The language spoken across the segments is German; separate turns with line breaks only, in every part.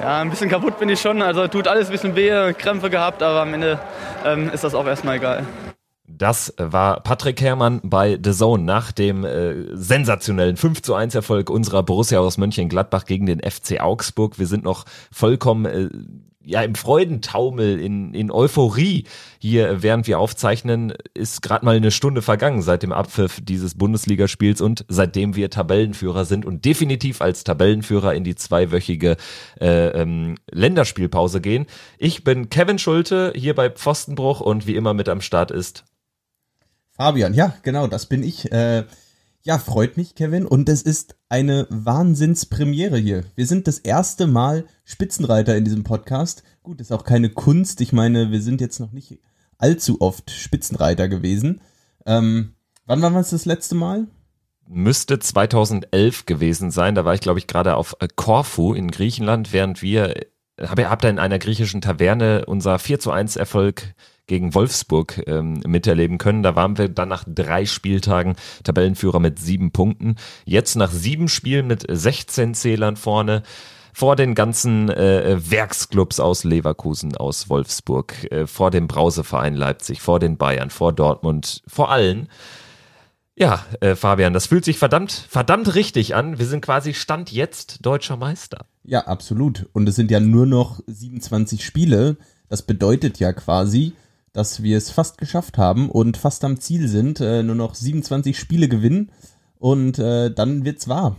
Ja, ein bisschen kaputt bin ich schon. Also tut alles ein bisschen weh, Krämpfe gehabt, aber am Ende ähm, ist das auch erstmal egal.
Das war Patrick Herrmann bei The Zone nach dem äh, sensationellen 5 zu 1 Erfolg unserer Borussia aus Mönchengladbach gegen den FC Augsburg. Wir sind noch vollkommen äh, ja im Freudentaumel, in, in Euphorie hier, während wir aufzeichnen, ist gerade mal eine Stunde vergangen seit dem Abpfiff dieses Bundesligaspiels und seitdem wir Tabellenführer sind und definitiv als Tabellenführer in die zweiwöchige äh, ähm, Länderspielpause gehen. Ich bin Kevin Schulte hier bei Pfostenbruch und wie immer mit am Start ist
Fabian. Ja, genau, das bin ich. Äh ja, freut mich, Kevin. Und es ist eine Wahnsinnspremiere hier. Wir sind das erste Mal Spitzenreiter in diesem Podcast. Gut, ist auch keine Kunst. Ich meine, wir sind jetzt noch nicht allzu oft Spitzenreiter gewesen. Ähm, wann waren wir es das letzte Mal?
Müsste 2011 gewesen sein. Da war ich, glaube ich, gerade auf Korfu in Griechenland, während wir, habt ihr in einer griechischen Taverne unser 4 zu 1 Erfolg gegen Wolfsburg ähm, miterleben können. Da waren wir dann nach drei Spieltagen Tabellenführer mit sieben Punkten. Jetzt nach sieben Spielen mit 16 Zählern vorne vor den ganzen äh, Werksclubs aus Leverkusen, aus Wolfsburg, äh, vor dem Brauseverein Leipzig, vor den Bayern, vor Dortmund, vor allen. Ja, äh, Fabian, das fühlt sich verdammt, verdammt richtig an. Wir sind quasi Stand jetzt deutscher Meister.
Ja, absolut. Und es sind ja nur noch 27 Spiele. Das bedeutet ja quasi, dass wir es fast geschafft haben und fast am Ziel sind, äh, nur noch 27 Spiele gewinnen und äh, dann wird's wahr.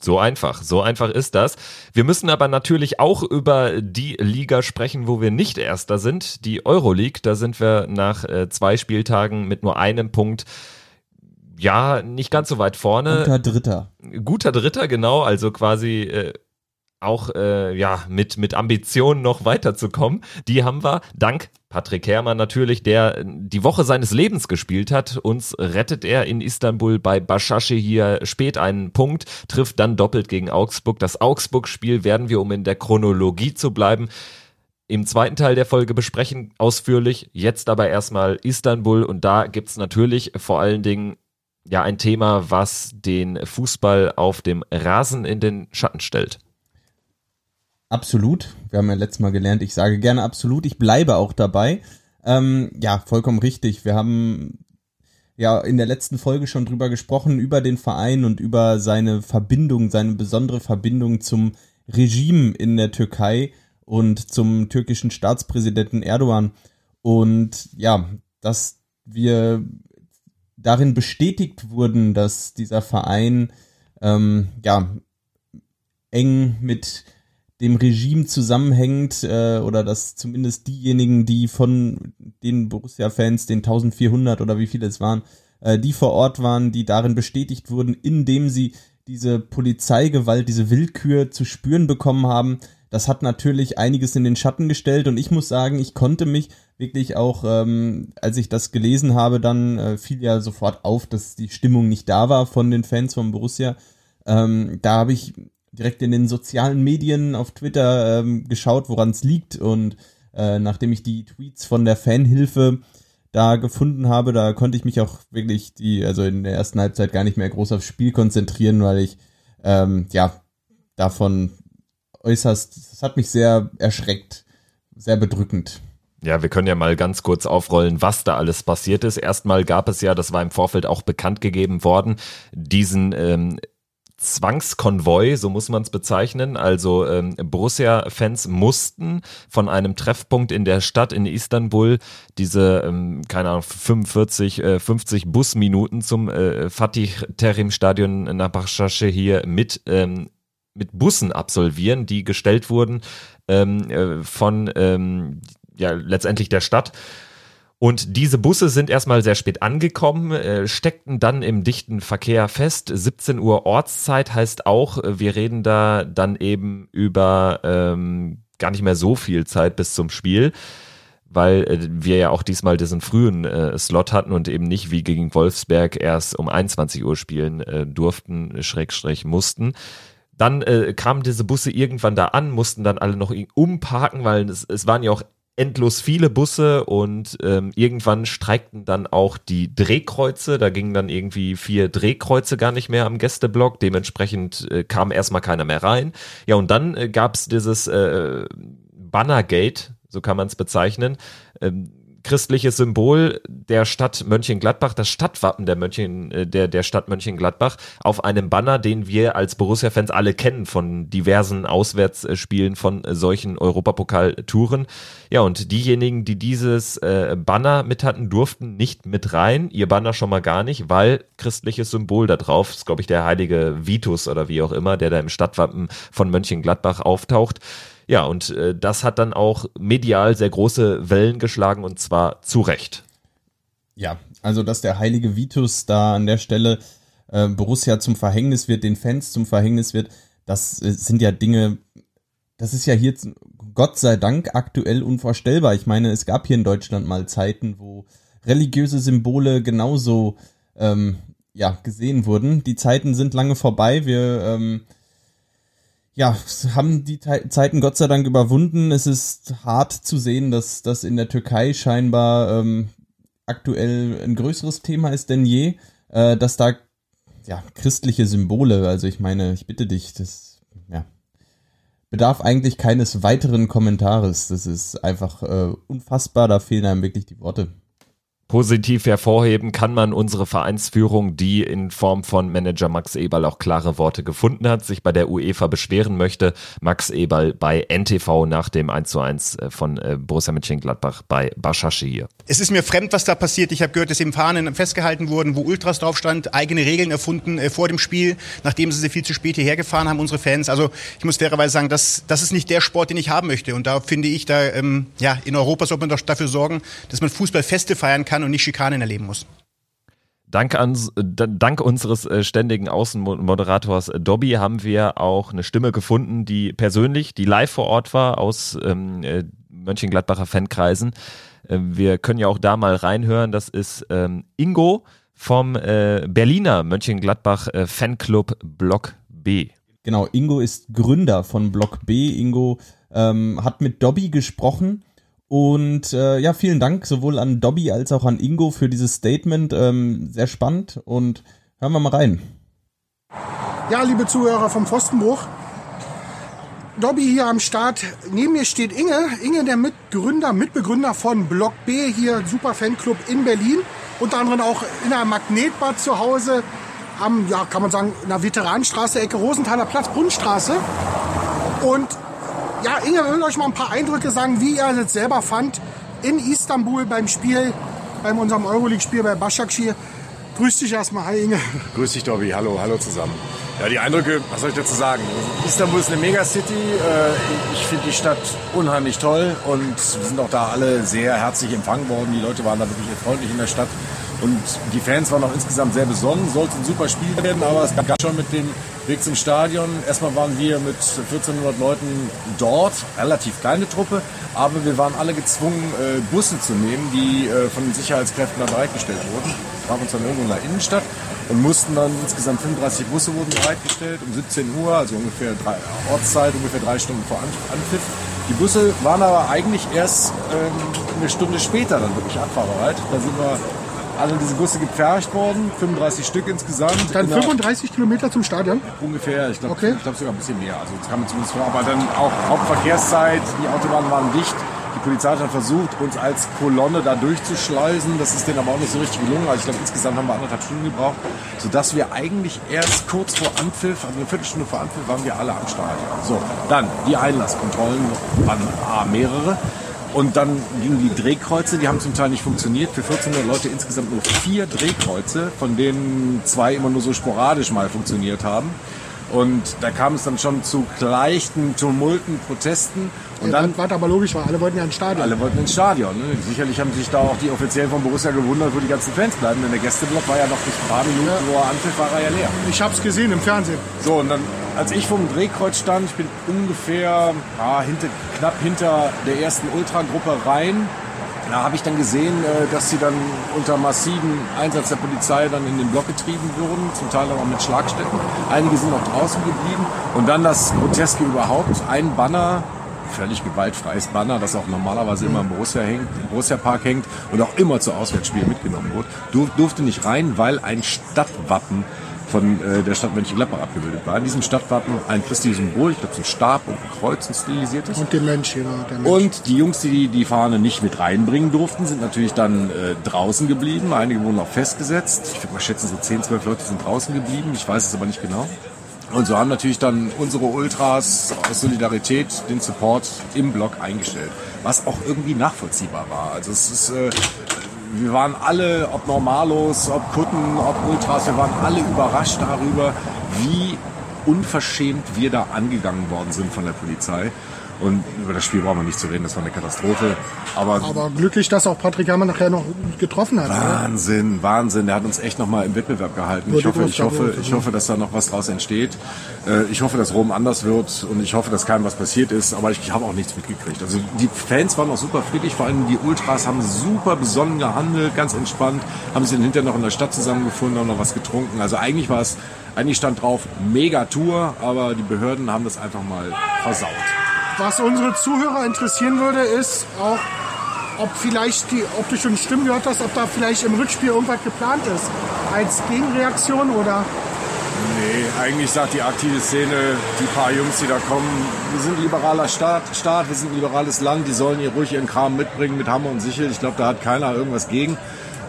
So einfach, so einfach ist das. Wir müssen aber natürlich auch über die Liga sprechen, wo wir nicht Erster sind, die Euroleague. Da sind wir nach äh, zwei Spieltagen mit nur einem Punkt ja, nicht ganz so weit vorne.
Guter Dritter.
Guter Dritter, genau. Also quasi äh, auch äh, ja mit mit Ambitionen noch weiterzukommen. Die haben wir dank Patrick Herrmann natürlich, der die Woche seines Lebens gespielt hat. Uns rettet er in Istanbul bei Başakşehir hier spät einen Punkt, trifft dann doppelt gegen Augsburg. Das Augsburg-Spiel werden wir, um in der Chronologie zu bleiben, im zweiten Teil der Folge besprechen, ausführlich. Jetzt aber erstmal Istanbul und da gibt's natürlich vor allen Dingen ja ein Thema, was den Fußball auf dem Rasen in den Schatten stellt.
Absolut. Wir haben ja letztes Mal gelernt, ich sage gerne absolut. Ich bleibe auch dabei. Ähm, ja, vollkommen richtig. Wir haben ja in der letzten Folge schon drüber gesprochen, über den Verein und über seine Verbindung, seine besondere Verbindung zum Regime in der Türkei und zum türkischen Staatspräsidenten Erdogan. Und ja, dass wir darin bestätigt wurden, dass dieser Verein ähm, ja eng mit dem Regime zusammenhängt äh, oder dass zumindest diejenigen, die von den Borussia-Fans, den 1400 oder wie viele es waren, äh, die vor Ort waren, die darin bestätigt wurden, indem sie diese Polizeigewalt, diese Willkür zu spüren bekommen haben. Das hat natürlich einiges in den Schatten gestellt und ich muss sagen, ich konnte mich wirklich auch, ähm, als ich das gelesen habe, dann äh, fiel ja sofort auf, dass die Stimmung nicht da war von den Fans von Borussia. Ähm, da habe ich direkt in den sozialen Medien auf Twitter ähm, geschaut, woran es liegt. Und äh, nachdem ich die Tweets von der Fanhilfe da gefunden habe, da konnte ich mich auch wirklich die, also in der ersten Halbzeit gar nicht mehr groß aufs Spiel konzentrieren, weil ich ähm, ja davon äußerst, das hat mich sehr erschreckt, sehr bedrückend.
Ja, wir können ja mal ganz kurz aufrollen, was da alles passiert ist. Erstmal gab es ja, das war im Vorfeld auch bekannt gegeben worden, diesen ähm, Zwangskonvoi, so muss man es bezeichnen. Also ähm, Borussia-Fans mussten von einem Treffpunkt in der Stadt in Istanbul diese, ähm, keine Ahnung, 45, äh, 50 Busminuten zum äh, Fatih Terim Stadion nach Başakşehir hier mit ähm, mit Bussen absolvieren, die gestellt wurden ähm, äh, von ähm, ja letztendlich der Stadt und diese Busse sind erstmal sehr spät angekommen, äh, steckten dann im dichten Verkehr fest. 17 Uhr Ortszeit heißt auch, äh, wir reden da dann eben über ähm, gar nicht mehr so viel Zeit bis zum Spiel weil äh, wir ja auch diesmal diesen frühen äh, Slot hatten und eben nicht wie gegen Wolfsberg erst um 21 Uhr spielen äh, durften, Schrägstrich mussten. Dann äh, kamen diese Busse irgendwann da an, mussten dann alle noch umparken, weil es, es waren ja auch endlos viele Busse und ähm, irgendwann streikten dann auch die Drehkreuze. Da gingen dann irgendwie vier Drehkreuze gar nicht mehr am Gästeblock. Dementsprechend äh, kam erstmal keiner mehr rein. Ja, und dann äh, gab es dieses äh, Bannergate, so kann man es bezeichnen. Ähm, christliches Symbol der Stadt Mönchengladbach, das Stadtwappen der, Mönchen, äh, der, der Stadt Mönchengladbach auf einem Banner, den wir als Borussia-Fans alle kennen von diversen Auswärtsspielen von solchen Europapokal-Touren. Ja, und diejenigen, die dieses äh, Banner mit hatten, durften nicht mit rein. Ihr Banner schon mal gar nicht, weil christliches Symbol da drauf, ist glaube ich der heilige Vitus oder wie auch immer, der da im Stadtwappen von Mönchengladbach auftaucht. Ja, und äh, das hat dann auch medial sehr große Wellen geschlagen und zwar zu Recht.
Ja, also dass der heilige Vitus da an der Stelle äh, Borussia zum Verhängnis wird, den Fans zum Verhängnis wird, das äh, sind ja Dinge, das ist ja hier Gott sei Dank aktuell unvorstellbar. Ich meine, es gab hier in Deutschland mal Zeiten, wo religiöse Symbole genauso ähm, ja, gesehen wurden. Die Zeiten sind lange vorbei. Wir ähm, ja, haben die Zeiten Gott sei Dank überwunden. Es ist hart zu sehen, dass das in der Türkei scheinbar ähm, aktuell ein größeres Thema ist denn je, äh, dass da ja christliche Symbole, also ich meine, ich bitte dich, das ja bedarf eigentlich keines weiteren Kommentares. Das ist einfach äh, unfassbar, da fehlen einem wirklich die Worte.
Positiv hervorheben kann man unsere Vereinsführung, die in Form von Manager Max Eberl auch klare Worte gefunden hat, sich bei der UEFA beschweren möchte. Max Eberl bei NTV nach dem 1 zu 1 äh, von äh, Borussia Mönchengladbach bei Başakşehir.
Es ist mir fremd, was da passiert. Ich habe gehört, dass eben Fahnen festgehalten wurden, wo Ultras drauf stand, eigene Regeln erfunden äh, vor dem Spiel, nachdem sie sie viel zu spät hierher gefahren haben, unsere Fans. Also ich muss fairerweise sagen, das, das ist nicht der Sport, den ich haben möchte. Und da finde ich, da ähm, ja in Europa sollte man doch dafür sorgen, dass man Fußballfeste feiern kann und nicht Schikanen erleben muss.
Dank, an, dank unseres äh, ständigen Außenmoderators Dobby haben wir auch eine Stimme gefunden, die persönlich, die live vor Ort war aus ähm, äh, Mönchengladbacher Fankreisen. Äh, wir können ja auch da mal reinhören. Das ist ähm, Ingo vom äh, Berliner Mönchengladbach äh, Fanclub Block B.
Genau, Ingo ist Gründer von Block B. Ingo ähm, hat mit Dobby gesprochen und äh, ja, vielen Dank sowohl an Dobby als auch an Ingo für dieses Statement. Ähm, sehr spannend und hören wir mal rein.
Ja, liebe Zuhörer vom Pfostenbruch. Dobby hier am Start. Neben mir steht Inge. Inge, der Mitgründer, Mitbegründer von Block B, hier Super Fanclub in Berlin. Unter anderem auch in einer Magnetbad zu Hause am, ja, kann man sagen, in der Veteranenstraße, Ecke Rosenthaler Platz, Brunnenstraße. Und ja, Inge will euch mal ein paar Eindrücke sagen, wie er es selber fand in Istanbul beim Spiel, bei unserem Euroleague-Spiel bei Başakşehir. Grüß dich erstmal, hi Inge.
Grüß dich, Dobby. Hallo, hallo zusammen. Ja, die Eindrücke, was soll ich dazu sagen? Istanbul ist eine Megacity. Äh, ich finde die Stadt unheimlich toll und wir sind auch da alle sehr herzlich empfangen worden. Die Leute waren da wirklich freundlich in der Stadt. Und die Fans waren auch insgesamt sehr besonnen. Sollte ein super Spiel werden, aber es gab schon mit dem Weg zum Stadion. Erstmal waren wir mit 1400 Leuten dort, relativ kleine Truppe, aber wir waren alle gezwungen, äh, Busse zu nehmen, die äh, von den Sicherheitskräften da bereitgestellt wurden. Wir waren uns dann irgendwo in der Innenstadt und mussten dann insgesamt 35 Busse wurden bereitgestellt um 17 Uhr, also ungefähr drei, Ortszeit, ungefähr drei Stunden vor Anpfiff. Die Busse waren aber eigentlich erst ähm, eine Stunde später dann wirklich abfahrbereit. Da sind wir alle diese Busse gepfercht worden, 35 Stück insgesamt.
Dann 35 Kilometer zum Stadion?
Ungefähr, ich glaube okay. glaub sogar ein bisschen mehr. Also das kann man zumindest vor. Aber dann auch Hauptverkehrszeit, die Autobahnen waren dicht. Die Polizei hat dann versucht, uns als Kolonne da durchzuschleusen. Das ist denen aber auch nicht so richtig gelungen. Also ich glaube, insgesamt haben wir anderthalb Stunden gebraucht, sodass wir eigentlich erst kurz vor Anpfiff, also eine Viertelstunde vor Anpfiff, waren wir alle am Stadion. So, dann die Einlasskontrollen waren A, mehrere. Und dann gingen die Drehkreuze, die haben zum Teil nicht funktioniert. Für 1400 Leute insgesamt nur vier Drehkreuze, von denen zwei immer nur so sporadisch mal funktioniert haben. Und da kam es dann schon zu leichten Tumulten, Protesten. Und
ja, dann war aber logisch, weil alle wollten ja ins Stadion.
Alle wollten ins Stadion. Ne? Sicherlich haben sich da auch die Offiziellen von Borussia gewundert, wo die ganzen Fans bleiben. Denn der Gästeblock war ja noch nicht ein paar Minuten, ja. wo er anpfiff, war er ja leer.
Ich habe es gesehen im Fernsehen.
So, und dann, als ich vom Drehkreuz stand, ich bin ungefähr ah, hinter, knapp hinter der ersten Ultragruppe rein, da habe ich dann gesehen, äh, dass sie dann unter massiven Einsatz der Polizei dann in den Block getrieben wurden, zum Teil auch mit Schlagstätten. Einige sind noch draußen geblieben. Und dann das Groteske überhaupt, ein Banner völlig gewaltfreies Banner, das auch normalerweise immer im Borussia, hängt, im Borussia Park hängt und auch immer zu Auswärtsspielen mitgenommen wurde, Dur durfte nicht rein, weil ein Stadtwappen von äh, der Stadt Mönchengladbach abgebildet war. In diesem Stadtwappen ein christliches Symbol, ich glaube so ein Stab und ein Kreuz, ein stilisiertes.
Und der Mensch, ja. Der Mensch.
Und die Jungs, die die Fahne nicht mit reinbringen durften, sind natürlich dann äh, draußen geblieben. Einige wurden auch festgesetzt. Ich würde mal schätzen, so 10, 12 Leute sind draußen geblieben. Ich weiß es aber nicht genau. Und so haben natürlich dann unsere Ultras aus Solidarität den Support im Block eingestellt. Was auch irgendwie nachvollziehbar war. Also es ist, äh, wir waren alle, ob Normalos, ob Kutten, ob Ultras, wir waren alle überrascht darüber, wie unverschämt wir da angegangen worden sind von der Polizei. Und über das Spiel brauchen wir nicht zu reden, das war eine Katastrophe. Aber,
Aber glücklich, dass auch Patrick Herrmann nachher noch getroffen hat. oder?
Wahnsinn, Wahnsinn. Der hat uns echt nochmal im Wettbewerb gehalten. Ich hoffe,
ich
hoffe, ich hoffe, dass da noch was draus entsteht. Äh, Ich hoffe, dass Rom anders wird und ich hoffe, dass keinem was passiert ist. Aber ich habe auch nichts mitgekriegt. Also die Fans waren auch super friedlich. Vor allem die Ultras haben super besonnen gehandelt, ganz entspannt. Haben sich dann hinterher noch in der Stadt zusammengefunden, haben noch was getrunken. Also eigentlich war es, eigentlich stand drauf Mega-Tour, aber die Behörden haben das einfach mal versaut.
Was unsere Zuhörer interessieren würde, ist auch, ob vielleicht die, ob du schon Stimmen gehört hast, ob da vielleicht im Rückspiel irgendwas geplant ist. Als Gegenreaktion oder
Nee, eigentlich sagt die aktive Szene, die paar Jungs, die da kommen, wir sind ein liberaler Staat, Staat, wir sind ein liberales Land, die sollen hier ruhig ihren Kram mitbringen mit Hammer und Sichel. Ich glaube, da hat keiner irgendwas gegen.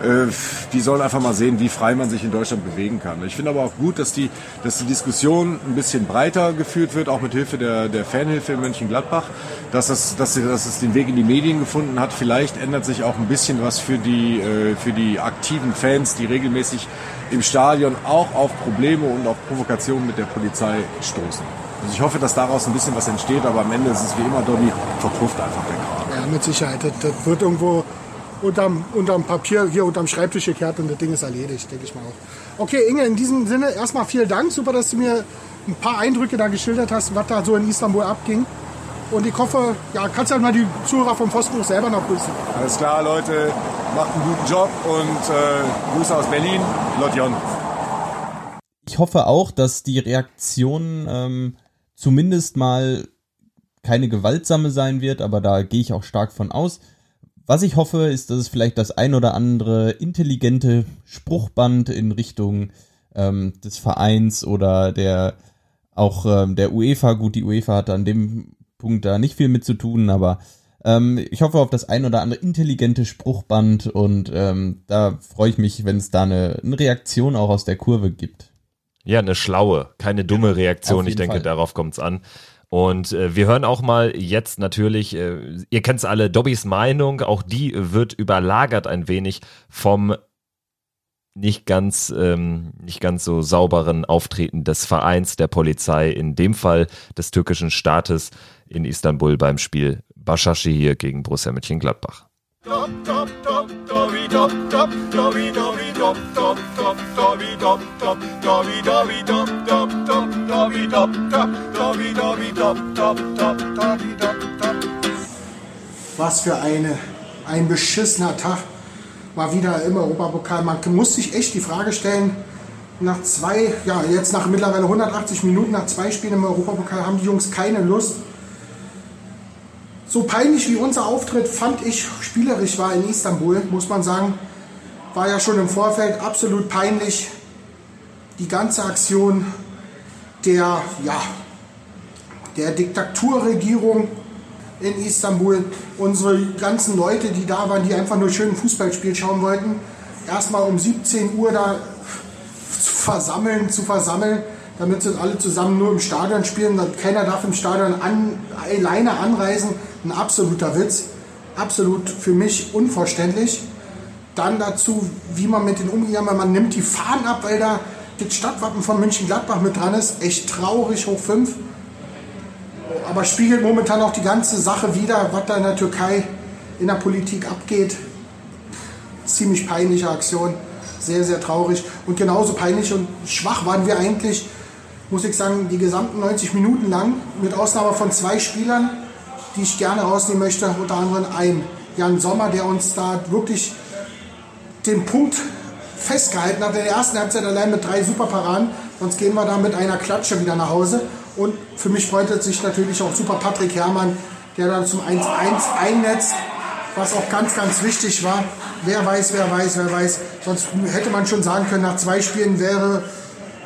Äh, Die sollen einfach mal sehen, wie frei man sich in Deutschland bewegen kann. Ich finde aber auch gut, dass die, dass die Diskussion ein bisschen breiter geführt wird, auch mit Hilfe der, der Fanhilfe in Mönchengladbach, dass es, dass, dass es den Weg in die Medien gefunden hat. Vielleicht ändert sich auch ein bisschen was für die, äh, für die aktiven Fans, die regelmäßig im Stadion auch auf Probleme und auf Provokationen mit der Polizei stoßen. Also ich hoffe, dass daraus ein bisschen was entsteht, aber am Ende ist es wie immer, Dobby, verpufft einfach der Kram.
ja, mit Sicherheit. Das, das wird irgendwo unterm, unterm Papier, hier unterm Schreibtisch gekehrt und das Ding ist erledigt, denke ich mal auch. Okay, Inge, in diesem Sinne erstmal vielen Dank. Super, dass du mir ein paar Eindrücke da geschildert hast, was da so in Istanbul abging. Und ich hoffe, ja, kannst ja mal die Zuhörer vom Pfostenbruch selber noch grüßen.
Alles klar, Leute, macht einen guten Job und äh, Grüße aus Berlin, Lotjon.
Ich hoffe auch, dass die Reaktion ähm, zumindest mal keine gewaltsame sein wird, aber da gehe ich auch stark von aus. Was ich hoffe, ist, dass es vielleicht das ein oder andere intelligente Spruchband in Richtung ähm, des Vereins oder der auch ähm, der UEFA, gut, die UEFA hat an dem Punkt da nicht viel mit zu tun, aber ähm, ich hoffe auf das ein oder andere intelligente Spruchband und ähm, da freue ich mich, wenn es da eine, eine Reaktion auch aus der Kurve gibt.
Ja, eine schlaue, keine dumme Reaktion. Ich denke,
Fall.
darauf kommt's an. Und äh, wir hören auch mal jetzt natürlich, äh, ihr kennt's alle, Dobbys Meinung, auch die wird überlagert ein wenig vom nicht ganz, ähm, nicht ganz so sauberen Auftreten des Vereins, der Polizei, in dem Fall des türkischen Staates in Istanbul beim Spiel Başakşehir hier gegen Borussia Mönchengladbach.
Was für eine, ein beschissener Tag. Mal wieder im Europapokal. Man muss sich echt die Frage stellen, nach zwei, ja, jetzt nach mittlerweile 180 Minuten, nach zwei Spielen im Europapokal haben die Jungs keine Lust. So peinlich wie unser Auftritt fand ich spielerisch war in Istanbul, muss man sagen. War ja schon im Vorfeld absolut peinlich. Die ganze Aktion der, ja, der Diktaturregierung in Istanbul. Unsere ganzen Leute, die da waren, die einfach nur schön ein Fußballspiel schauen wollten, erstmal um 17 Uhr da zu versammeln, zu versammeln, damit sie alle zusammen nur im Stadion spielen. Keiner darf im Stadion an, alleine anreisen. Ein absoluter Witz. Absolut für mich unverständlich. Dann dazu, wie man mit den umgegangen. Man nimmt die Fahnen ab, weil da das Stadtwappen von Mönchengladbach mit dran ist. Echt traurig, hoch 5 aber spiegelt momentan auch die ganze Sache wider, was da in der Türkei in der Politik abgeht. Ziemlich peinliche Aktion, sehr, sehr traurig. Und genauso peinlich und schwach waren wir eigentlich, muss ich sagen, die gesamten 90 Minuten lang, mit Ausnahme von zwei Spielern, die ich gerne rausnehmen möchte, unter anderem ein Jan Sommer, der uns da wirklich den Punkt festgehalten hat. In der ersten Halbzeit allein mit drei Superparaden. Sonst gehen wir da mit einer Klatsche wieder nach Hause. Und für mich freut es sich natürlich auch super Patrick Herrmann, der dann zum 1-1 einnetzt, was auch ganz, ganz wichtig war. Wer weiß, wer weiß, wer weiß. Sonst hätte man schon sagen können, nach zwei Spielen wäre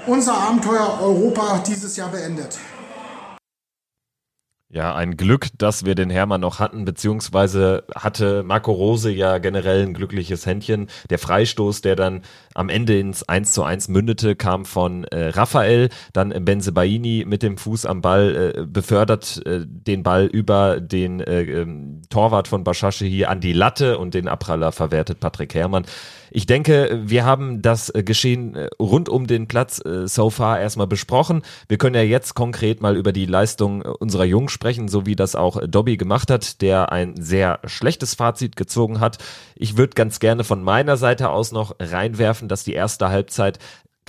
unser Abenteuer Europa dieses Jahr beendet.
Ja, ein Glück, dass wir den Hermann noch hatten, beziehungsweise hatte Marco Rose ja generell ein glückliches Händchen. Der Freistoß, der dann am Ende ins 1 zu 1 mündete, kam von äh, Raphael, dann Benzebaini mit dem Fuß am Ball äh, befördert äh, den Ball über den äh, ähm, Torwart von Bashasche hier an die Latte und den Abpraller verwertet Patrick Herrmann. Ich denke, wir haben das äh, Geschehen äh, rund um den Platz äh, so far erstmal besprochen. Wir können ja jetzt konkret mal über die Leistung unserer Jungs sprechen, so wie das auch Dobby gemacht hat, der ein sehr schlechtes Fazit gezogen hat. Ich würde ganz gerne von meiner Seite aus noch reinwerfen, dass die erste Halbzeit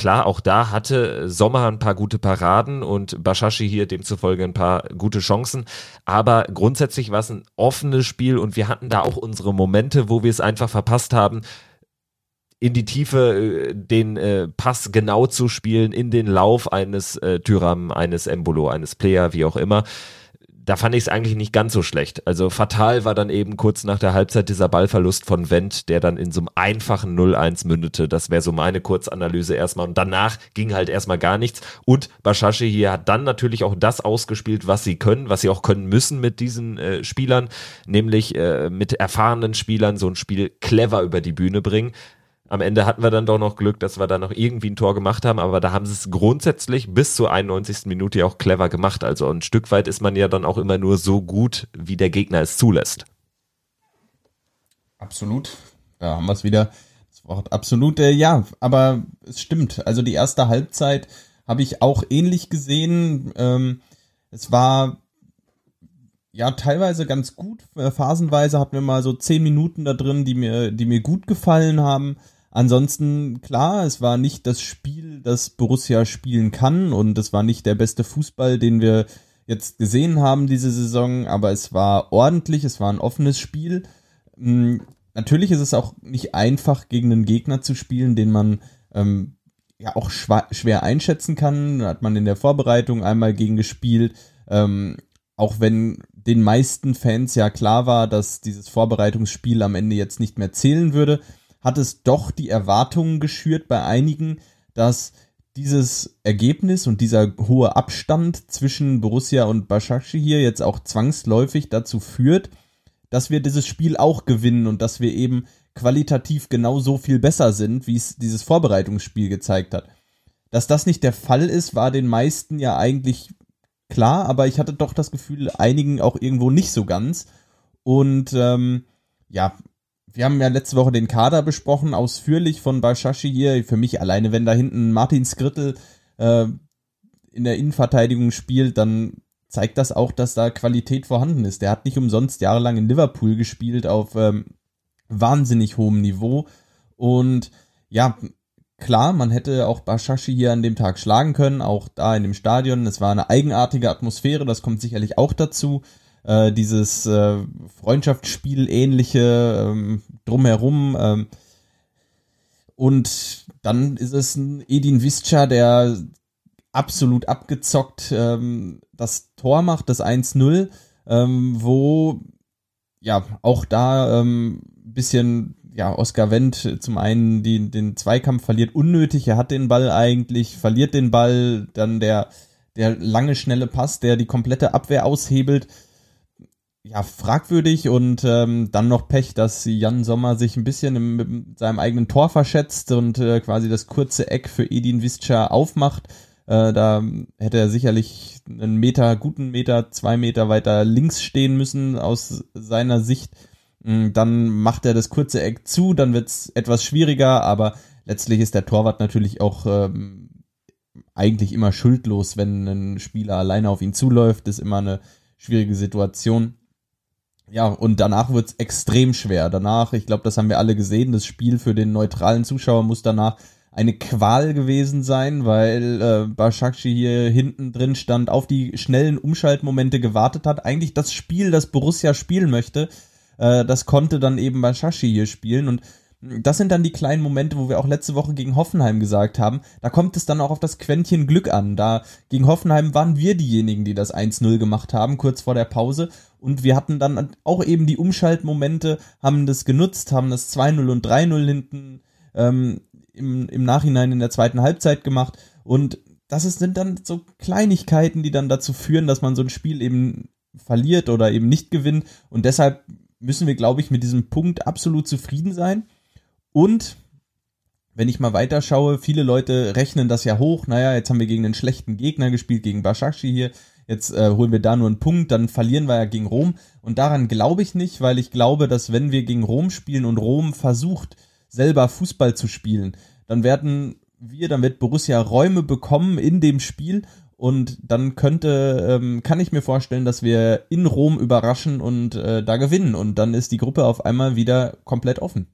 Klar, auch da hatte Sommer ein paar gute Paraden und Bashashi hier demzufolge ein paar gute Chancen. Aber grundsätzlich war es ein offenes Spiel und wir hatten da auch unsere Momente, wo wir es einfach verpasst haben, in die Tiefe äh, den äh, Pass genau zu spielen, in den Lauf eines äh, Tyram, eines Embolo, eines Player, wie auch immer. Da fand ich es eigentlich nicht ganz so schlecht. Also fatal war dann eben kurz nach der Halbzeit dieser Ballverlust von Wendt, der dann in so einem einfachen 0-1 mündete. Das wäre so meine Kurzanalyse erstmal. Und danach ging halt erstmal gar nichts. Und Bashashi hier hat dann natürlich auch das ausgespielt, was sie können, was sie auch können müssen mit diesen äh, Spielern, nämlich äh, mit erfahrenen Spielern so ein Spiel clever über die Bühne bringen am Ende hatten wir dann doch noch Glück, dass wir da noch irgendwie ein Tor gemacht haben, aber da haben sie es grundsätzlich bis zur 91. Minute ja auch clever gemacht. Also ein Stück weit ist man ja dann auch immer nur so gut, wie der Gegner es zulässt.
Absolut. Da haben wir es wieder. Das Wort absolut, äh, ja, aber es stimmt. Also die erste Halbzeit habe ich auch ähnlich gesehen. Ähm, es war ja teilweise ganz gut. Äh, phasenweise hatten wir mal so zehn Minuten da drin, die mir, die mir gut gefallen haben. Ansonsten, klar, es war nicht das Spiel, das Borussia spielen kann und es war nicht der beste Fußball, den wir jetzt gesehen haben diese Saison, aber es war ordentlich, es war ein offenes Spiel. Hm, natürlich ist es auch nicht einfach, gegen einen Gegner zu spielen, den man ähm, ja auch schwer einschätzen kann. Hat man in der Vorbereitung einmal gegen gespielt. Ähm, auch wenn den meisten Fans ja klar war, dass dieses Vorbereitungsspiel am Ende jetzt nicht mehr zählen würde, hat es doch die Erwartungen geschürt bei einigen, dass dieses Ergebnis und dieser hohe Abstand zwischen Borussia und Başakşehir hier jetzt auch zwangsläufig dazu führt, dass wir dieses Spiel auch gewinnen und dass wir eben qualitativ genauso viel besser sind, wie es dieses Vorbereitungsspiel gezeigt hat. Dass das nicht der Fall ist, war den meisten ja eigentlich klar, aber ich hatte doch das Gefühl, einigen auch irgendwo nicht so ganz. Und ähm, ja, wir haben ja letzte Woche den Kader besprochen, ausführlich von Bashashi hier. Für mich alleine, wenn da hinten Martin Skrittel äh, in der Innenverteidigung spielt, dann zeigt das auch, dass da Qualität vorhanden ist. Der hat nicht umsonst jahrelang in Liverpool gespielt auf ähm, wahnsinnig hohem Niveau. Und ja, klar, man hätte auch Bashashi hier an dem Tag schlagen können, auch da in dem Stadion. Es war eine eigenartige Atmosphäre, das kommt sicherlich auch dazu äh, dieses äh, Freundschaftsspiel ähnliche ähm, drumherum. Ähm, und dann ist es ein Edin Visca, der absolut abgezockt ähm, das Tor macht, das 1-0, ähm, wo ja auch da ähm, bisschen ja Oscar Wendt zum einen die, den Zweikampf verliert unnötig, er hat den Ball eigentlich, verliert den Ball, dann der der lange schnelle Pass, der die komplette Abwehr aushebelt ja, fragwürdig und ähm, dann noch Pech, dass Jan Sommer sich ein bisschen im, mit seinem eigenen Tor verschätzt und äh, quasi das kurze Eck für Edin Visca aufmacht. Äh, da hätte er sicherlich einen Meter, guten Meter, zwei Meter weiter links stehen müssen aus seiner Sicht. Mm, dann macht er das kurze Eck zu, dann wird's etwas schwieriger, aber letztlich ist der Torwart natürlich auch ähm, eigentlich immer schuldlos, wenn ein Spieler alleine auf ihn zuläuft. Ist immer eine schwierige Situation. Ja, und danach wird's extrem schwer. Danach, ich glaube, das haben wir alle gesehen, das Spiel für den neutralen Zuschauer muss danach eine Qual gewesen sein, weil äh, Başakşehir hier hinten drin stand, auf die schnellen Umschaltmomente gewartet hat. Eigentlich das Spiel, das Borussia spielen möchte, äh, das konnte dann eben Başakşehir hier spielen und das sind dann die kleinen Momente, wo wir auch letzte Woche gegen Hoffenheim gesagt haben, da kommt es dann auch auf das Quäntchen Glück an. Da gegen Hoffenheim waren wir diejenigen, die das 1-0 gemacht haben, kurz vor der Pause. Und wir hatten dann auch eben die Umschaltmomente, haben das genutzt, haben das 2-0 und 3-0 hinten ähm, im, im Nachhinein in der zweiten Halbzeit gemacht. Und das sind dann so Kleinigkeiten, die dann dazu führen, dass man so ein Spiel eben verliert oder eben nicht gewinnt. Und deshalb müssen wir, glaube ich, mit diesem Punkt absolut zufrieden sein. Und wenn ich mal weiterschaue, viele Leute rechnen das ja hoch. Naja, jetzt haben wir gegen einen schlechten Gegner gespielt, gegen Bashashi hier. Jetzt äh, holen wir da nur einen Punkt, dann verlieren wir ja gegen Rom. Und daran glaube ich nicht, weil ich glaube, dass wenn wir gegen Rom spielen und Rom versucht, selber Fußball zu spielen, dann werden wir, dann wird Borussia Räume bekommen in dem Spiel und dann könnte, ähm, kann ich mir vorstellen, dass wir in Rom überraschen und äh, da gewinnen und dann ist die Gruppe auf einmal wieder komplett offen.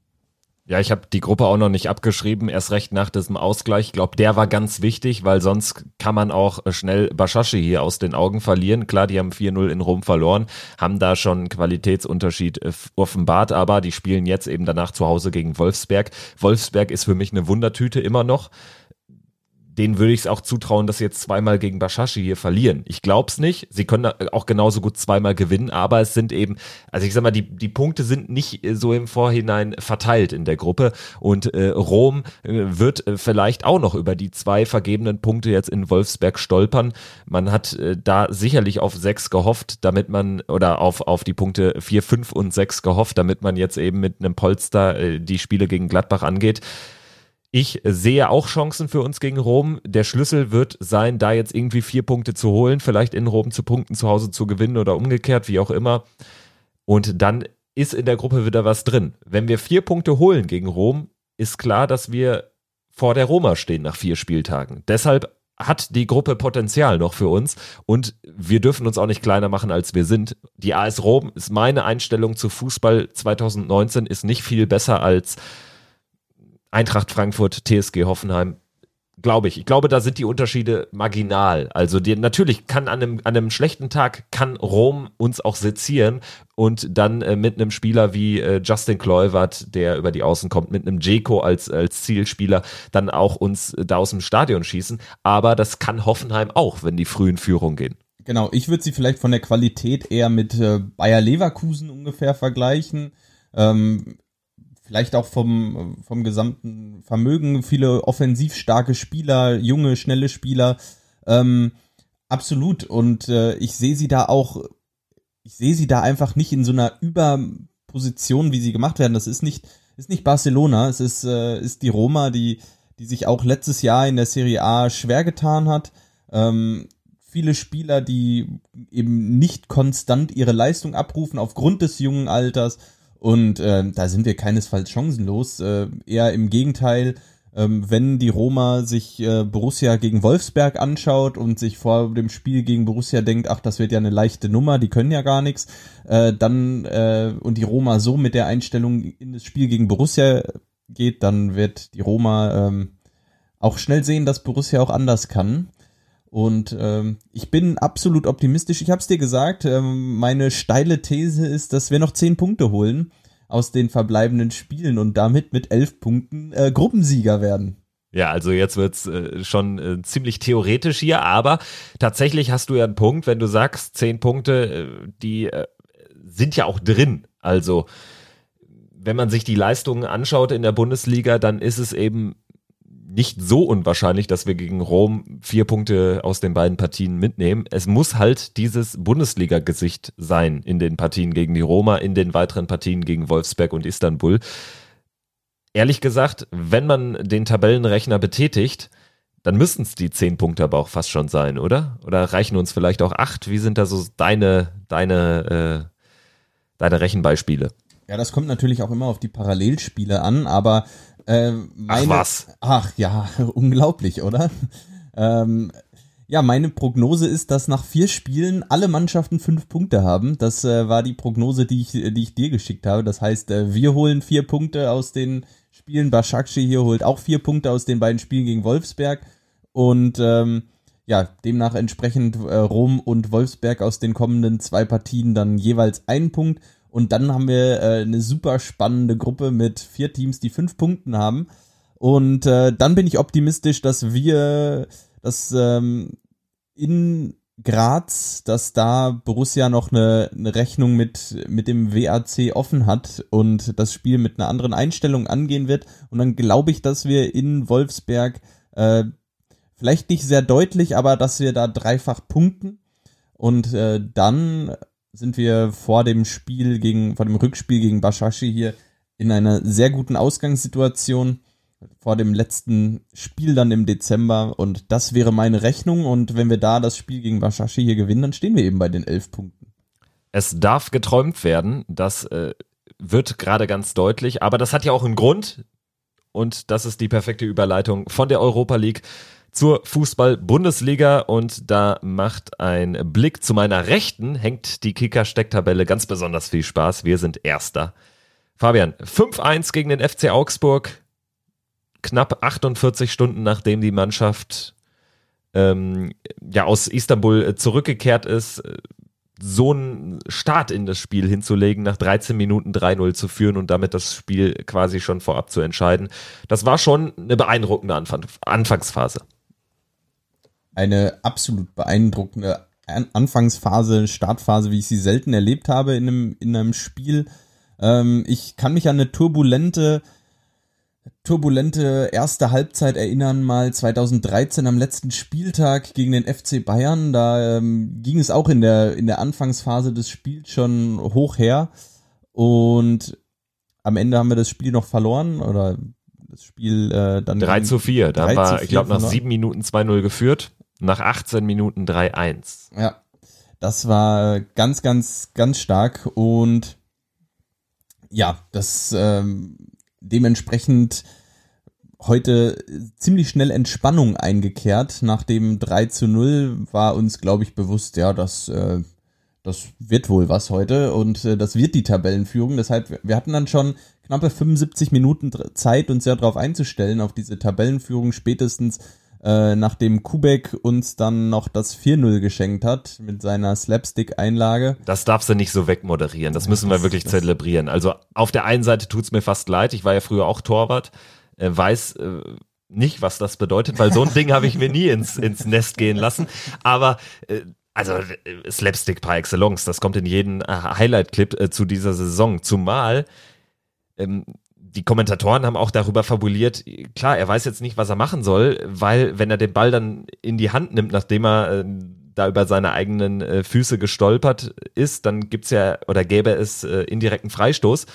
Ja, ich habe die Gruppe auch noch nicht abgeschrieben, erst recht nach diesem Ausgleich. Ich glaube, der war ganz wichtig, weil sonst kann man auch schnell Baschashi hier aus den Augen verlieren. Klar, die haben 4-0 in Rom verloren, haben da schon einen Qualitätsunterschied äh, offenbart, aber die spielen jetzt eben danach zu Hause gegen Wolfsberg. Wolfsberg ist für mich eine Wundertüte immer noch denen würde ich es auch zutrauen, dass sie jetzt zweimal gegen Bashashi hier verlieren. Ich glaube es nicht. Sie können auch genauso gut zweimal gewinnen, aber es sind eben, also ich sag mal, die, die Punkte sind nicht äh, so im Vorhinein verteilt in der Gruppe und äh, Rom äh, wird äh, vielleicht auch noch über die zwei vergebenen Punkte jetzt in Wolfsberg stolpern. Man hat äh, da sicherlich auf sechs gehofft, damit man, oder auf, auf die Punkte vier, fünf und sechs gehofft, damit man jetzt eben mit einem Polster äh, die Spiele gegen Gladbach angeht. Ich sehe auch Chancen für uns gegen Rom. Der Schlüssel wird sein, da jetzt irgendwie vier Punkte zu holen, vielleicht in Rom zu punkten, zu Hause zu gewinnen oder umgekehrt, wie auch immer. Und dann ist in der Gruppe wieder was drin. Wenn wir vier Punkte holen gegen Rom, ist klar, dass wir vor der Roma stehen nach vier Spieltagen. Deshalb hat die Gruppe Potenzial noch für uns und wir dürfen uns auch nicht kleiner machen, als wir sind. Die AS Rom ist meine Einstellung zu Fußball 2019 ist nicht viel besser als Eintracht Frankfurt, TSG Hoffenheim, glaube ich. Ich glaube, da sind die Unterschiede marginal. Also die, natürlich kann an einem, an einem schlechten Tag kann Rom uns auch sezieren und dann äh, mit einem Spieler wie äh, Justin Kluivert, der über die Außen kommt, mit einem Jeko als, als Zielspieler, dann auch uns äh, da aus dem Stadion schießen. Aber das kann Hoffenheim auch, wenn die früh in Führung gehen.
Genau, ich würde sie vielleicht von der Qualität eher mit äh, Bayer Leverkusen ungefähr vergleichen. Ähm, vielleicht auch vom, vom gesamten Vermögen, viele offensiv starke Spieler, junge, schnelle Spieler. Ähm, absolut. Und äh, ich sehe sie da auch, ich sehe sie da einfach nicht in so einer Überposition, wie sie gemacht werden. Das ist nicht, ist nicht Barcelona, es ist, äh, ist die Roma, die, die sich auch letztes Jahr in der Serie A schwer getan hat. Ähm, viele Spieler, die eben nicht konstant ihre Leistung abrufen aufgrund des jungen Alters und äh, da sind wir keinesfalls chancenlos. Äh, eher im Gegenteil, ähm, wenn die Roma sich äh, Borussia gegen Wolfsberg anschaut und sich vor dem Spiel gegen Borussia denkt, ach, das wird ja eine leichte Nummer, die können ja gar nichts, äh, dann äh, und die Roma so mit der Einstellung in das Spiel gegen Borussia geht, dann wird die Roma ähm, auch schnell sehen, dass Borussia auch anders kann. Und ähm, ich bin absolut optimistisch. Ich habe es dir gesagt, ähm, meine steile These ist, dass wir noch zehn Punkte holen aus den verbleibenden Spielen und damit mit elf Punkten äh, Gruppensieger werden.
Ja, also jetzt wird's äh, schon äh, ziemlich theoretisch hier, aber tatsächlich hast du ja einen Punkt, wenn du sagst, zehn Punkte, äh, die äh, sind ja auch drin. Also wenn man sich die Leistungen anschaut in der Bundesliga, dann ist es eben nicht so unwahrscheinlich, dass wir gegen Rom vier Punkte aus den beiden Partien mitnehmen. Es muss halt dieses Bundesliga-Gesicht sein in den Partien gegen die Roma, in den weiteren Partien gegen Wolfsberg und Istanbul. Ehrlich gesagt, wenn man den Tabellenrechner betätigt, dann müssten es die zehn Punkte aber auch fast schon sein, oder? Oder reichen uns vielleicht auch acht? Wie sind da so deine, deine, äh, deine Rechenbeispiele?
Ja, das kommt natürlich auch immer auf die Parallelspiele an, aber äh, meine,
ach was?
Ach ja, unglaublich, oder? Ähm, ja, meine Prognose ist, dass nach vier Spielen alle Mannschaften fünf Punkte haben. Das äh, war die Prognose, die ich, die ich dir geschickt habe. Das heißt, äh, wir holen vier Punkte aus den Spielen. Başakşehir hier holt auch vier Punkte aus den beiden Spielen gegen Wolfsberg. Und ähm, ja, demnach entsprechend äh, Rom und Wolfsberg aus den kommenden zwei Partien dann jeweils einen Punkt. Und dann haben wir äh, eine super spannende Gruppe mit vier Teams, die fünf Punkten haben. Und äh, dann bin ich optimistisch, dass wir, dass ähm, in Graz, dass da Borussia noch eine, eine Rechnung mit, mit dem WAC offen hat und das Spiel mit einer anderen Einstellung angehen wird. Und dann glaube ich, dass wir in Wolfsberg äh, vielleicht nicht sehr deutlich, aber dass wir da dreifach punkten. Und äh, dann sind wir vor dem Spiel gegen, vor dem Rückspiel gegen Bashashi hier in einer sehr guten Ausgangssituation. Vor dem letzten Spiel dann im Dezember. Und das wäre meine Rechnung. Und wenn wir da das Spiel gegen Bashashi hier gewinnen, dann stehen wir eben bei den elf Punkten.
Es darf geträumt werden, das äh, wird gerade ganz deutlich, aber das hat ja auch einen Grund. Und das ist die perfekte Überleitung von der Europa League zur Fußball-Bundesliga und da macht ein Blick zu meiner Rechten, hängt die Kicker-Stecktabelle ganz besonders viel Spaß. Wir sind Erster. Fabian, 5-1 gegen den FC Augsburg knapp 48 Stunden nachdem die Mannschaft ähm, ja aus Istanbul äh, zurückgekehrt ist, äh, so einen Start in das Spiel hinzulegen, nach 13 Minuten 3-0 zu führen und damit das Spiel quasi schon vorab zu entscheiden. Das war schon eine beeindruckende Anfang Anfangsphase.
Eine absolut beeindruckende Anfangsphase, Startphase, wie ich sie selten erlebt habe in einem, in einem Spiel. Ähm, ich kann mich an eine turbulente turbulente erste Halbzeit erinnern mal 2013 am letzten Spieltag gegen den FC Bayern. Da ähm, ging es auch in der, in der Anfangsphase des Spiels schon hoch her. Und am Ende haben wir das Spiel noch verloren oder das Spiel äh, dann.
3 zu 4. Da wir, ich glaube, nach sieben Minuten 2-0 geführt. Nach 18 Minuten 3-1.
Ja. Das war ganz, ganz, ganz stark und ja, das ähm, dementsprechend heute ziemlich schnell Entspannung eingekehrt. Nach dem 3 zu 0 war uns, glaube ich, bewusst, ja, dass äh, das wird wohl was heute und äh, das wird die Tabellenführung. Deshalb, wir hatten dann schon knappe 75 Minuten Zeit, uns ja darauf einzustellen, auf diese Tabellenführung spätestens äh, nachdem Kubek uns dann noch das 4-0 geschenkt hat mit seiner Slapstick-Einlage.
Das darfst du nicht so wegmoderieren. Das müssen wir wirklich zelebrieren. Also auf der einen Seite tut's mir fast leid. Ich war ja früher auch Torwart, äh, weiß äh, nicht, was das bedeutet, weil so ein Ding habe ich mir nie ins, ins Nest gehen lassen. Aber äh, also äh, Slapstick par excellence, das kommt in jeden äh, Highlight-Clip äh, zu dieser Saison. Zumal ähm, die Kommentatoren haben auch darüber fabuliert, klar, er weiß jetzt nicht, was er machen soll, weil wenn er den Ball dann in die Hand nimmt, nachdem er äh, da über seine eigenen äh, Füße gestolpert ist, dann gibt's ja oder gäbe es äh, indirekten Freistoß.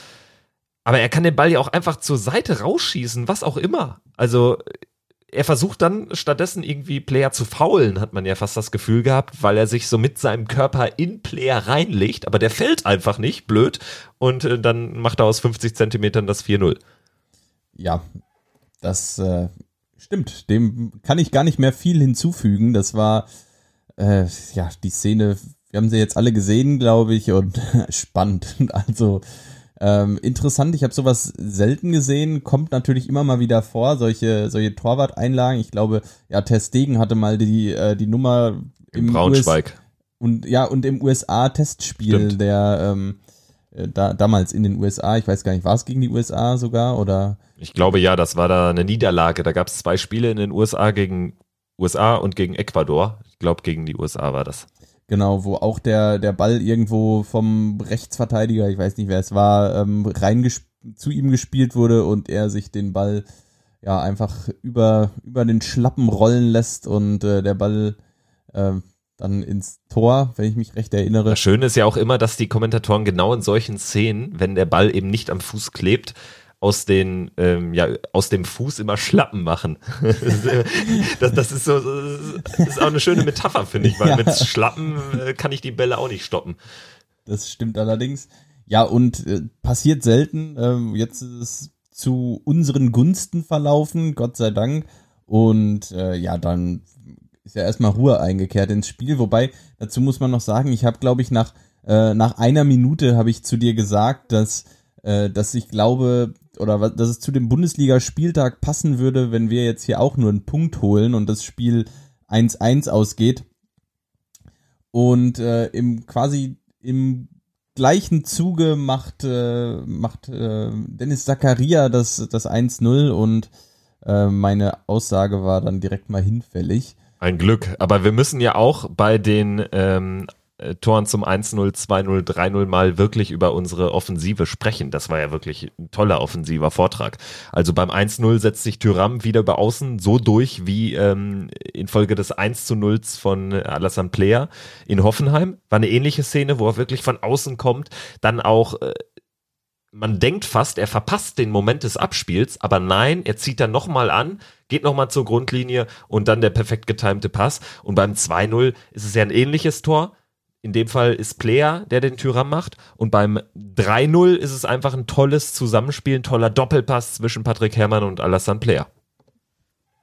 Aber er kann den Ball ja auch einfach zur Seite rausschießen, was auch immer. Also er versucht dann stattdessen irgendwie Player zu faulen, hat man ja fast das Gefühl gehabt, weil er sich so mit seinem Körper in Player reinlegt, aber der fällt einfach nicht, blöd. Und äh, dann macht er aus 50 Zentimetern das 4-0.
Ja, das äh, stimmt. Dem kann ich gar nicht mehr viel hinzufügen. Das war, äh, ja, die Szene, wir haben sie jetzt alle gesehen, glaube ich, und spannend. Also, ähm, interessant, ich habe sowas selten gesehen, kommt natürlich immer mal wieder vor, solche, solche Torwart-Einlagen. Ich glaube, ja, Testegen hatte mal die, äh, die Nummer
im Braunschweig. US
und ja, und im USA-Testspiel, der ähm, äh, da, damals in den USA, ich weiß gar nicht, war es gegen die USA sogar oder?
Ich glaube ja, das war da eine Niederlage. Da gab es zwei Spiele in den USA gegen USA und gegen Ecuador. Ich glaube, gegen die USA war das.
Genau, wo auch der, der Ball irgendwo vom Rechtsverteidiger, ich weiß nicht wer es war, ähm, rein zu ihm gespielt wurde und er sich den Ball ja einfach über, über den Schlappen rollen lässt und äh, der Ball äh, dann ins Tor, wenn ich mich recht erinnere.
Das Schöne ist ja auch immer, dass die Kommentatoren genau in solchen Szenen, wenn der Ball eben nicht am Fuß klebt, aus den ähm, ja aus dem Fuß immer Schlappen machen. das, das ist so das ist auch eine schöne Metapher finde ich, weil ja. mit Schlappen äh, kann ich die Bälle auch nicht stoppen.
Das stimmt allerdings. Ja und äh, passiert selten. Ähm, jetzt ist es zu unseren Gunsten verlaufen, Gott sei Dank. Und äh, ja, dann ist ja erstmal Ruhe eingekehrt ins Spiel. Wobei dazu muss man noch sagen, ich habe glaube ich nach äh, nach einer Minute habe ich zu dir gesagt, dass dass ich glaube, oder dass es zu dem Bundesliga-Spieltag passen würde, wenn wir jetzt hier auch nur einen Punkt holen und das Spiel 1-1 ausgeht. Und äh, im quasi im gleichen Zuge macht, äh, macht äh, Dennis Zakaria das, das 1-0 und äh, meine Aussage war dann direkt mal hinfällig.
Ein Glück. Aber wir müssen ja auch bei den ähm, äh, Toren zum 1-0, 2-0, 3-0 mal wirklich über unsere Offensive sprechen. Das war ja wirklich ein toller offensiver Vortrag. Also beim 1-0 setzt sich Tyram wieder über außen so durch wie ähm, infolge des 1-0 von Alassane Player in Hoffenheim. War eine ähnliche Szene, wo er wirklich von außen kommt, dann auch äh, man denkt fast, er verpasst den Moment des Abspiels, aber nein, er zieht dann nochmal an, geht nochmal zur Grundlinie und dann der perfekt getimte Pass. Und beim 2-0 ist es ja ein ähnliches Tor. In dem Fall ist Player, der den Tyram macht. Und beim 3-0 ist es einfach ein tolles Zusammenspiel, ein toller Doppelpass zwischen Patrick Herrmann und Alassane Player.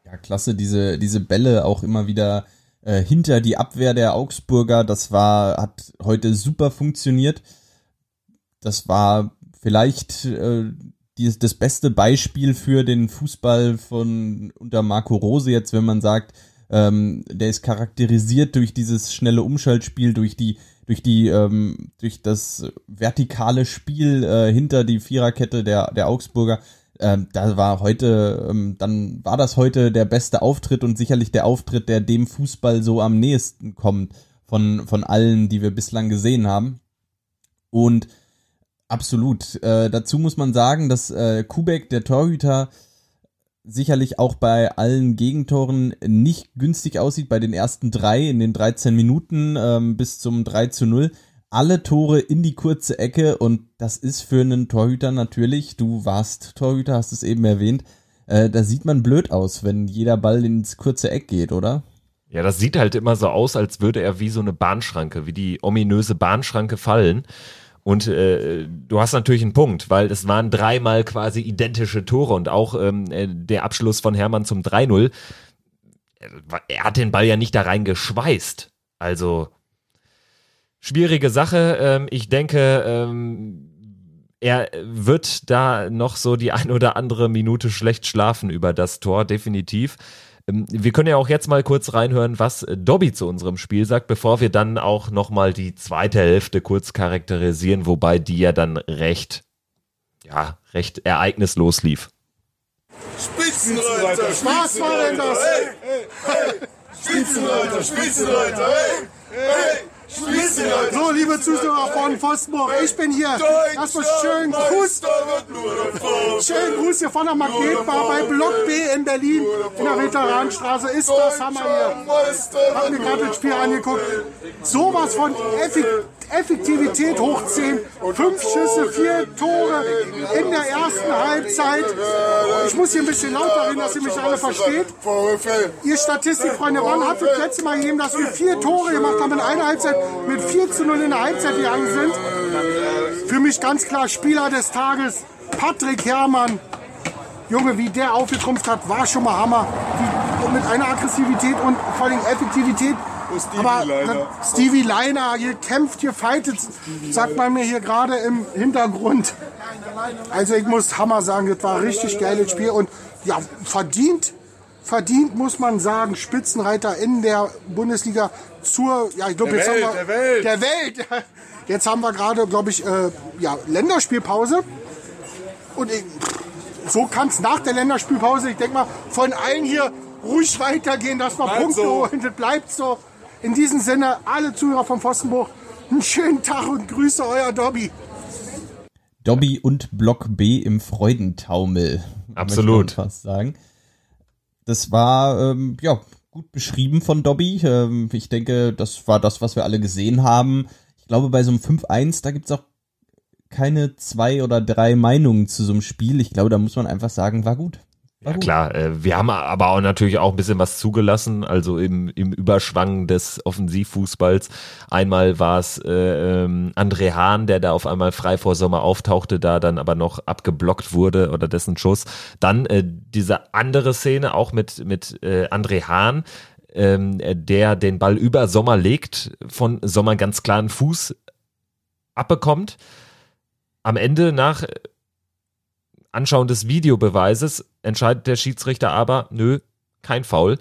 Ja, klasse, diese, diese Bälle auch immer wieder äh, hinter die Abwehr der Augsburger. Das war, hat heute super funktioniert. Das war vielleicht äh, die, das beste Beispiel für den Fußball von unter Marco Rose jetzt, wenn man sagt, ähm, der ist charakterisiert durch dieses schnelle Umschaltspiel, durch die, durch die, ähm, durch das vertikale Spiel äh, hinter die Viererkette der, der Augsburger. Ähm, da war heute, ähm, dann war das heute der beste Auftritt und sicherlich der Auftritt, der dem Fußball so am nächsten kommt von, von allen, die wir bislang gesehen haben. Und absolut. Äh, dazu muss man sagen, dass äh, Kubek, der Torhüter, sicherlich auch bei allen Gegentoren nicht günstig aussieht. Bei den ersten drei in den 13 Minuten ähm, bis zum 3 zu 0. Alle Tore in die kurze Ecke und das ist für einen Torhüter natürlich, du warst Torhüter, hast es eben erwähnt, äh, da sieht man blöd aus, wenn jeder Ball ins kurze Eck geht, oder?
Ja, das sieht halt immer so aus, als würde er wie so eine Bahnschranke, wie die ominöse Bahnschranke fallen. Und äh, du hast natürlich einen Punkt, weil es waren dreimal quasi identische Tore und auch ähm, äh, der Abschluss von Hermann zum 3-0. Er hat den Ball ja nicht da rein geschweißt. Also schwierige Sache. Ähm, ich denke, ähm, er wird da noch so die ein oder andere Minute schlecht schlafen über das Tor, definitiv. Ähm, wir können ja auch jetzt mal kurz reinhören, was Dobby zu unserem Spiel sagt, bevor wir dann auch nochmal die zweite Hälfte kurz charakterisieren, wobei die ja dann recht, ja, recht ereignislos lief.
Spitzenreiter, was war denn das? Hey, hey, hey. Spitzenreiter, Spitzenreiter, hey, hey. So, liebe Zuschauer von Pfostenburg, ich bin hier. Erstmal schön Gruß. Schön Gruß hier von der Magnetbar bei Block B in Berlin in der Veteranenstraße. Ist das Hammer hier. Hab mir gerade das Spiel angeguckt. Sowas von Effektivität hoch 10. Fünf Schüsse, vier Tore in der ersten Halbzeit. Ich muss hier ein bisschen lauter reden, dass ihr mich alle versteht. Ihr Statistikfreunde, wann hat es das letzte Mal gegeben, dass wir vier Tore gemacht haben in einer Halbzeit? mit 4 zu 0 in der Halbzeit gegangen sind. Für mich ganz klar Spieler des Tages, Patrick Herrmann. Junge, wie der aufgetrumpft hat, war schon mal Hammer. Wie, mit einer Aggressivität und vor allem Effektivität. Stevie Aber Leiner. Stevie Leiner, hier kämpft, hier fightet, sagt man mir hier gerade im Hintergrund. Also ich muss Hammer sagen, das war ein richtig geiles Spiel und ja, verdient verdient, muss man sagen, Spitzenreiter in der Bundesliga zur, ja, ich glaube, jetzt Welt, haben wir, der Welt. Der Welt. Jetzt haben wir gerade, glaube ich, äh, ja, Länderspielpause. Und ich, so kann es nach der Länderspielpause, ich denke mal, von allen hier ruhig weitergehen, dass wir bleibt Punkte so. holen. Das bleibt so. In diesem Sinne, alle Zuhörer vom Pfostenbruch, einen schönen Tag und Grüße, euer Dobby.
Dobby und Block B im Freudentaumel.
Absolut.
Fast sagen. Das war ähm, ja gut beschrieben von Dobby. Ähm, ich denke, das war das, was wir alle gesehen haben. Ich glaube, bei so einem 5-1, da gibt's auch keine zwei oder drei Meinungen zu so einem Spiel. Ich glaube, da muss man einfach sagen, war gut.
Ja klar, äh, wir haben aber auch natürlich auch ein bisschen was zugelassen, also im, im Überschwang des Offensivfußballs. Einmal war es äh, ähm, André Hahn, der da auf einmal frei vor Sommer auftauchte, da dann aber noch abgeblockt wurde oder dessen Schuss. Dann äh, diese andere Szene auch mit, mit äh, André Hahn, ähm, der den Ball über Sommer legt, von Sommer ganz klaren Fuß abbekommt. Am Ende nach Anschauen des Videobeweises entscheidet der Schiedsrichter aber, nö, kein Foul.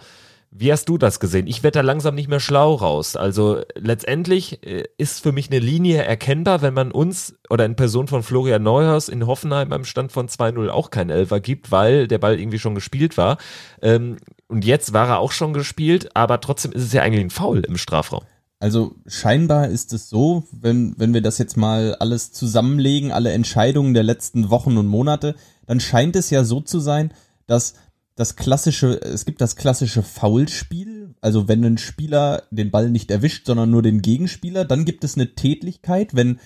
Wie hast du das gesehen? Ich werde da langsam nicht mehr schlau raus. Also letztendlich äh, ist für mich eine Linie erkennbar, wenn man uns oder in Person von Florian Neuhaus in Hoffenheim am Stand von 2-0 auch kein Elfer gibt, weil der Ball irgendwie schon gespielt war. Ähm, und jetzt war er auch schon gespielt, aber trotzdem ist es ja eigentlich ein Foul im Strafraum.
Also scheinbar ist es so, wenn, wenn wir das jetzt mal alles zusammenlegen, alle Entscheidungen der letzten Wochen und Monate, dann scheint es ja so zu sein, dass das klassische, es gibt das klassische Foulspiel, also wenn ein Spieler den Ball nicht erwischt, sondern nur den Gegenspieler, dann gibt es eine Tätlichkeit, wenn,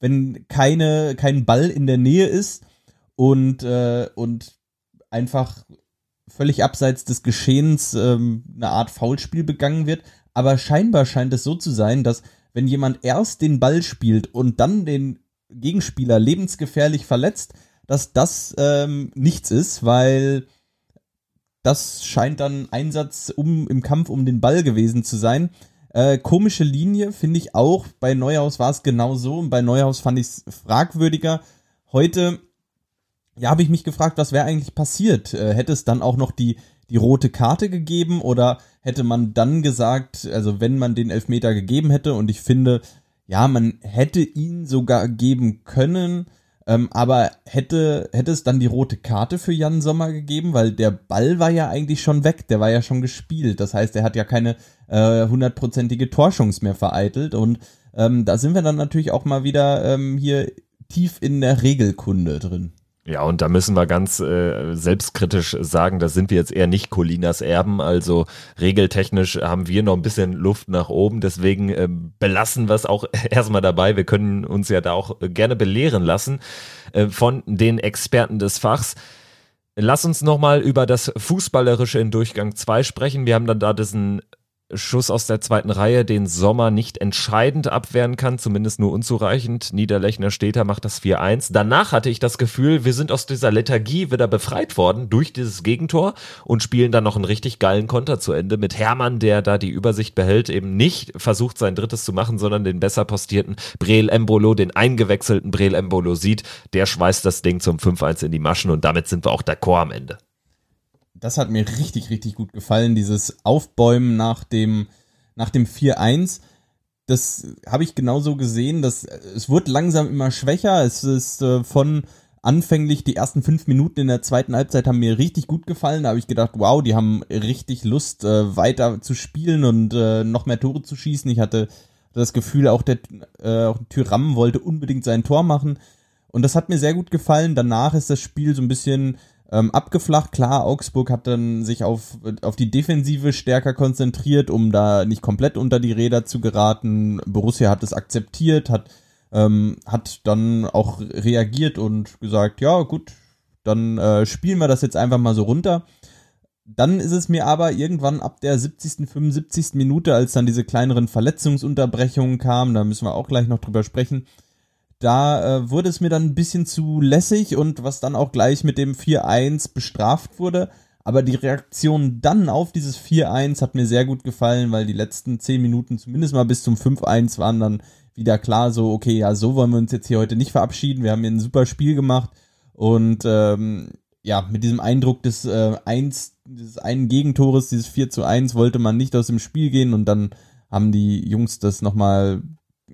wenn keine, kein Ball in der Nähe ist und, äh, und einfach völlig abseits des Geschehens ähm, eine Art Foulspiel begangen wird. Aber scheinbar scheint es so zu sein, dass wenn jemand erst den Ball spielt und dann den Gegenspieler lebensgefährlich verletzt, dass das ähm, nichts ist, weil das scheint dann Einsatz um, im Kampf um den Ball gewesen zu sein. Äh, komische Linie finde ich auch. Bei Neuhaus war es genau so und bei Neuhaus fand ich es fragwürdiger. Heute, ja, habe ich mich gefragt, was wäre eigentlich passiert? Äh, hätte es dann auch noch die, die rote Karte gegeben oder hätte man dann gesagt, also wenn man den Elfmeter gegeben hätte und ich finde, ja, man hätte ihn sogar geben können, ähm, aber hätte, hätte es dann die rote Karte für Jan Sommer gegeben, weil der Ball war ja eigentlich schon weg, der war ja schon gespielt. Das heißt, er hat ja keine äh, hundertprozentige äh, Torschance mehr vereitelt. Und ähm, da sind wir dann natürlich auch mal wieder ähm, hier tief in der Regelkunde drin.
Ja, und da müssen wir ganz äh, selbstkritisch sagen, da sind wir jetzt eher nicht Colinas Erben. Also regeltechnisch haben wir noch ein bisschen Luft nach oben. Deswegen äh, belassen wir es auch erstmal dabei. Wir können uns ja da auch gerne belehren lassen äh, von den Experten des Fachs. Lass uns nochmal über das Fußballerische in Durchgang 2 sprechen. Wir haben dann da diesen Schuss aus der zweiten Reihe den Sommer nicht entscheidend abwehren kann, zumindest nur unzureichend. Niederlechner Städter macht das 4-1. Danach hatte ich das Gefühl, wir sind aus dieser Lethargie wieder befreit worden durch dieses Gegentor und spielen dann noch einen richtig geilen Konter zu Ende mit Hermann, der da die Übersicht behält, eben nicht versucht sein drittes zu machen, sondern den besser postierten Breel Embolo, den eingewechselten Breel Embolo sieht. Der schweißt das Ding zum 5-1 in die Maschen und damit sind wir auch d'accord am Ende
das hat mir richtig, richtig gut gefallen, dieses Aufbäumen nach dem, nach dem 4-1. Das habe ich genauso gesehen, dass es wird langsam immer schwächer. Es ist äh, von anfänglich die ersten fünf Minuten in der zweiten Halbzeit haben mir richtig gut gefallen. Da habe ich gedacht, wow, die haben richtig Lust, äh, weiter zu spielen und äh, noch mehr Tore zu schießen. Ich hatte das Gefühl, auch der äh, auch Tyram wollte unbedingt sein Tor machen. Und das hat mir sehr gut gefallen. Danach ist das Spiel so ein bisschen ähm, abgeflacht. Klar, Augsburg hat dann sich auf, auf die Defensive stärker konzentriert, um da nicht komplett unter die Räder zu geraten. Borussia hat es akzeptiert, hat, ähm, hat dann auch reagiert und gesagt, ja gut, dann äh, spielen wir das jetzt einfach mal so runter. Dann ist es mir aber irgendwann ab der 70., 75. Minute, als dann diese kleineren Verletzungsunterbrechungen kamen, da müssen wir auch gleich noch drüber sprechen, da äh, wurde es mir dann ein bisschen zu lässig und was dann auch gleich mit dem 4-1 bestraft wurde. Aber die Reaktion dann auf dieses 4-1 hat mir sehr gut gefallen, weil die letzten 10 Minuten zumindest mal bis zum 5-1 waren dann wieder klar so, okay, ja, so wollen wir uns jetzt hier heute nicht verabschieden. Wir haben hier ein super Spiel gemacht und ähm, ja, mit diesem Eindruck des äh, 1, dieses einen Gegentores, dieses 4 zu 1, wollte man nicht aus dem Spiel gehen und dann haben die Jungs das nochmal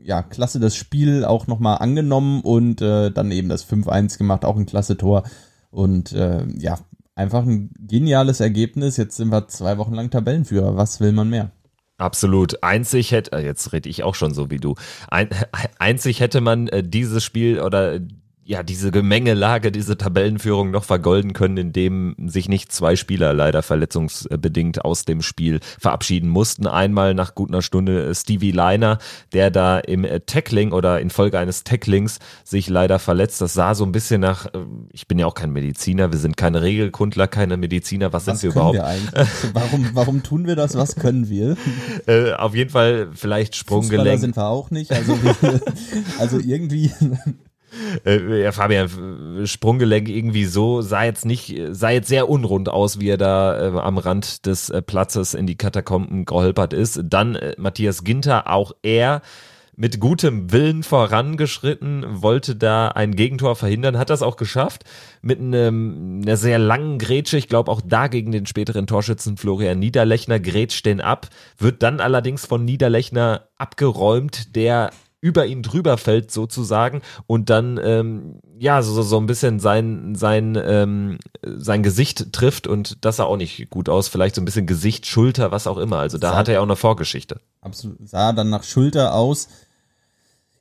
ja, klasse das Spiel auch nochmal angenommen und äh, dann eben das 5-1 gemacht, auch ein klasse Tor. Und äh, ja, einfach ein geniales Ergebnis. Jetzt sind wir zwei Wochen lang Tabellenführer. Was will man mehr?
Absolut. Einzig hätte, äh, jetzt rede ich auch schon so wie du. Ein, einzig hätte man äh, dieses Spiel oder ja, diese Gemengelage, diese Tabellenführung noch vergolden können, indem sich nicht zwei Spieler leider verletzungsbedingt aus dem Spiel verabschieden mussten. Einmal nach gut einer Stunde Stevie Liner, der da im Tackling oder infolge eines Tacklings sich leider verletzt. Das sah so ein bisschen nach, äh, ich bin ja auch kein Mediziner, wir sind keine Regelkundler, keine Mediziner, was, was sind wir überhaupt? Wir
eigentlich? warum, warum tun wir das? Was können wir?
äh, auf jeden Fall vielleicht Sprunggelenk. Fußballer
sind wir auch nicht, also, also irgendwie
äh, ja, Fabian, Sprunggelenk irgendwie so, sah jetzt nicht, sah jetzt sehr unrund aus, wie er da äh, am Rand des äh, Platzes in die Katakomben geholpert ist. Dann äh, Matthias Ginter, auch er mit gutem Willen vorangeschritten, wollte da ein Gegentor verhindern, hat das auch geschafft mit einem, einer sehr langen Grätsche. Ich glaube auch da gegen den späteren Torschützen Florian Niederlechner grätscht den ab, wird dann allerdings von Niederlechner abgeräumt, der über ihn drüber fällt sozusagen und dann ähm, ja so, so ein bisschen sein sein ähm, sein Gesicht trifft und das sah auch nicht gut aus. Vielleicht so ein bisschen Gesicht Schulter was auch immer. Also da sah, hat er ja auch eine Vorgeschichte.
Absolut sah dann nach Schulter aus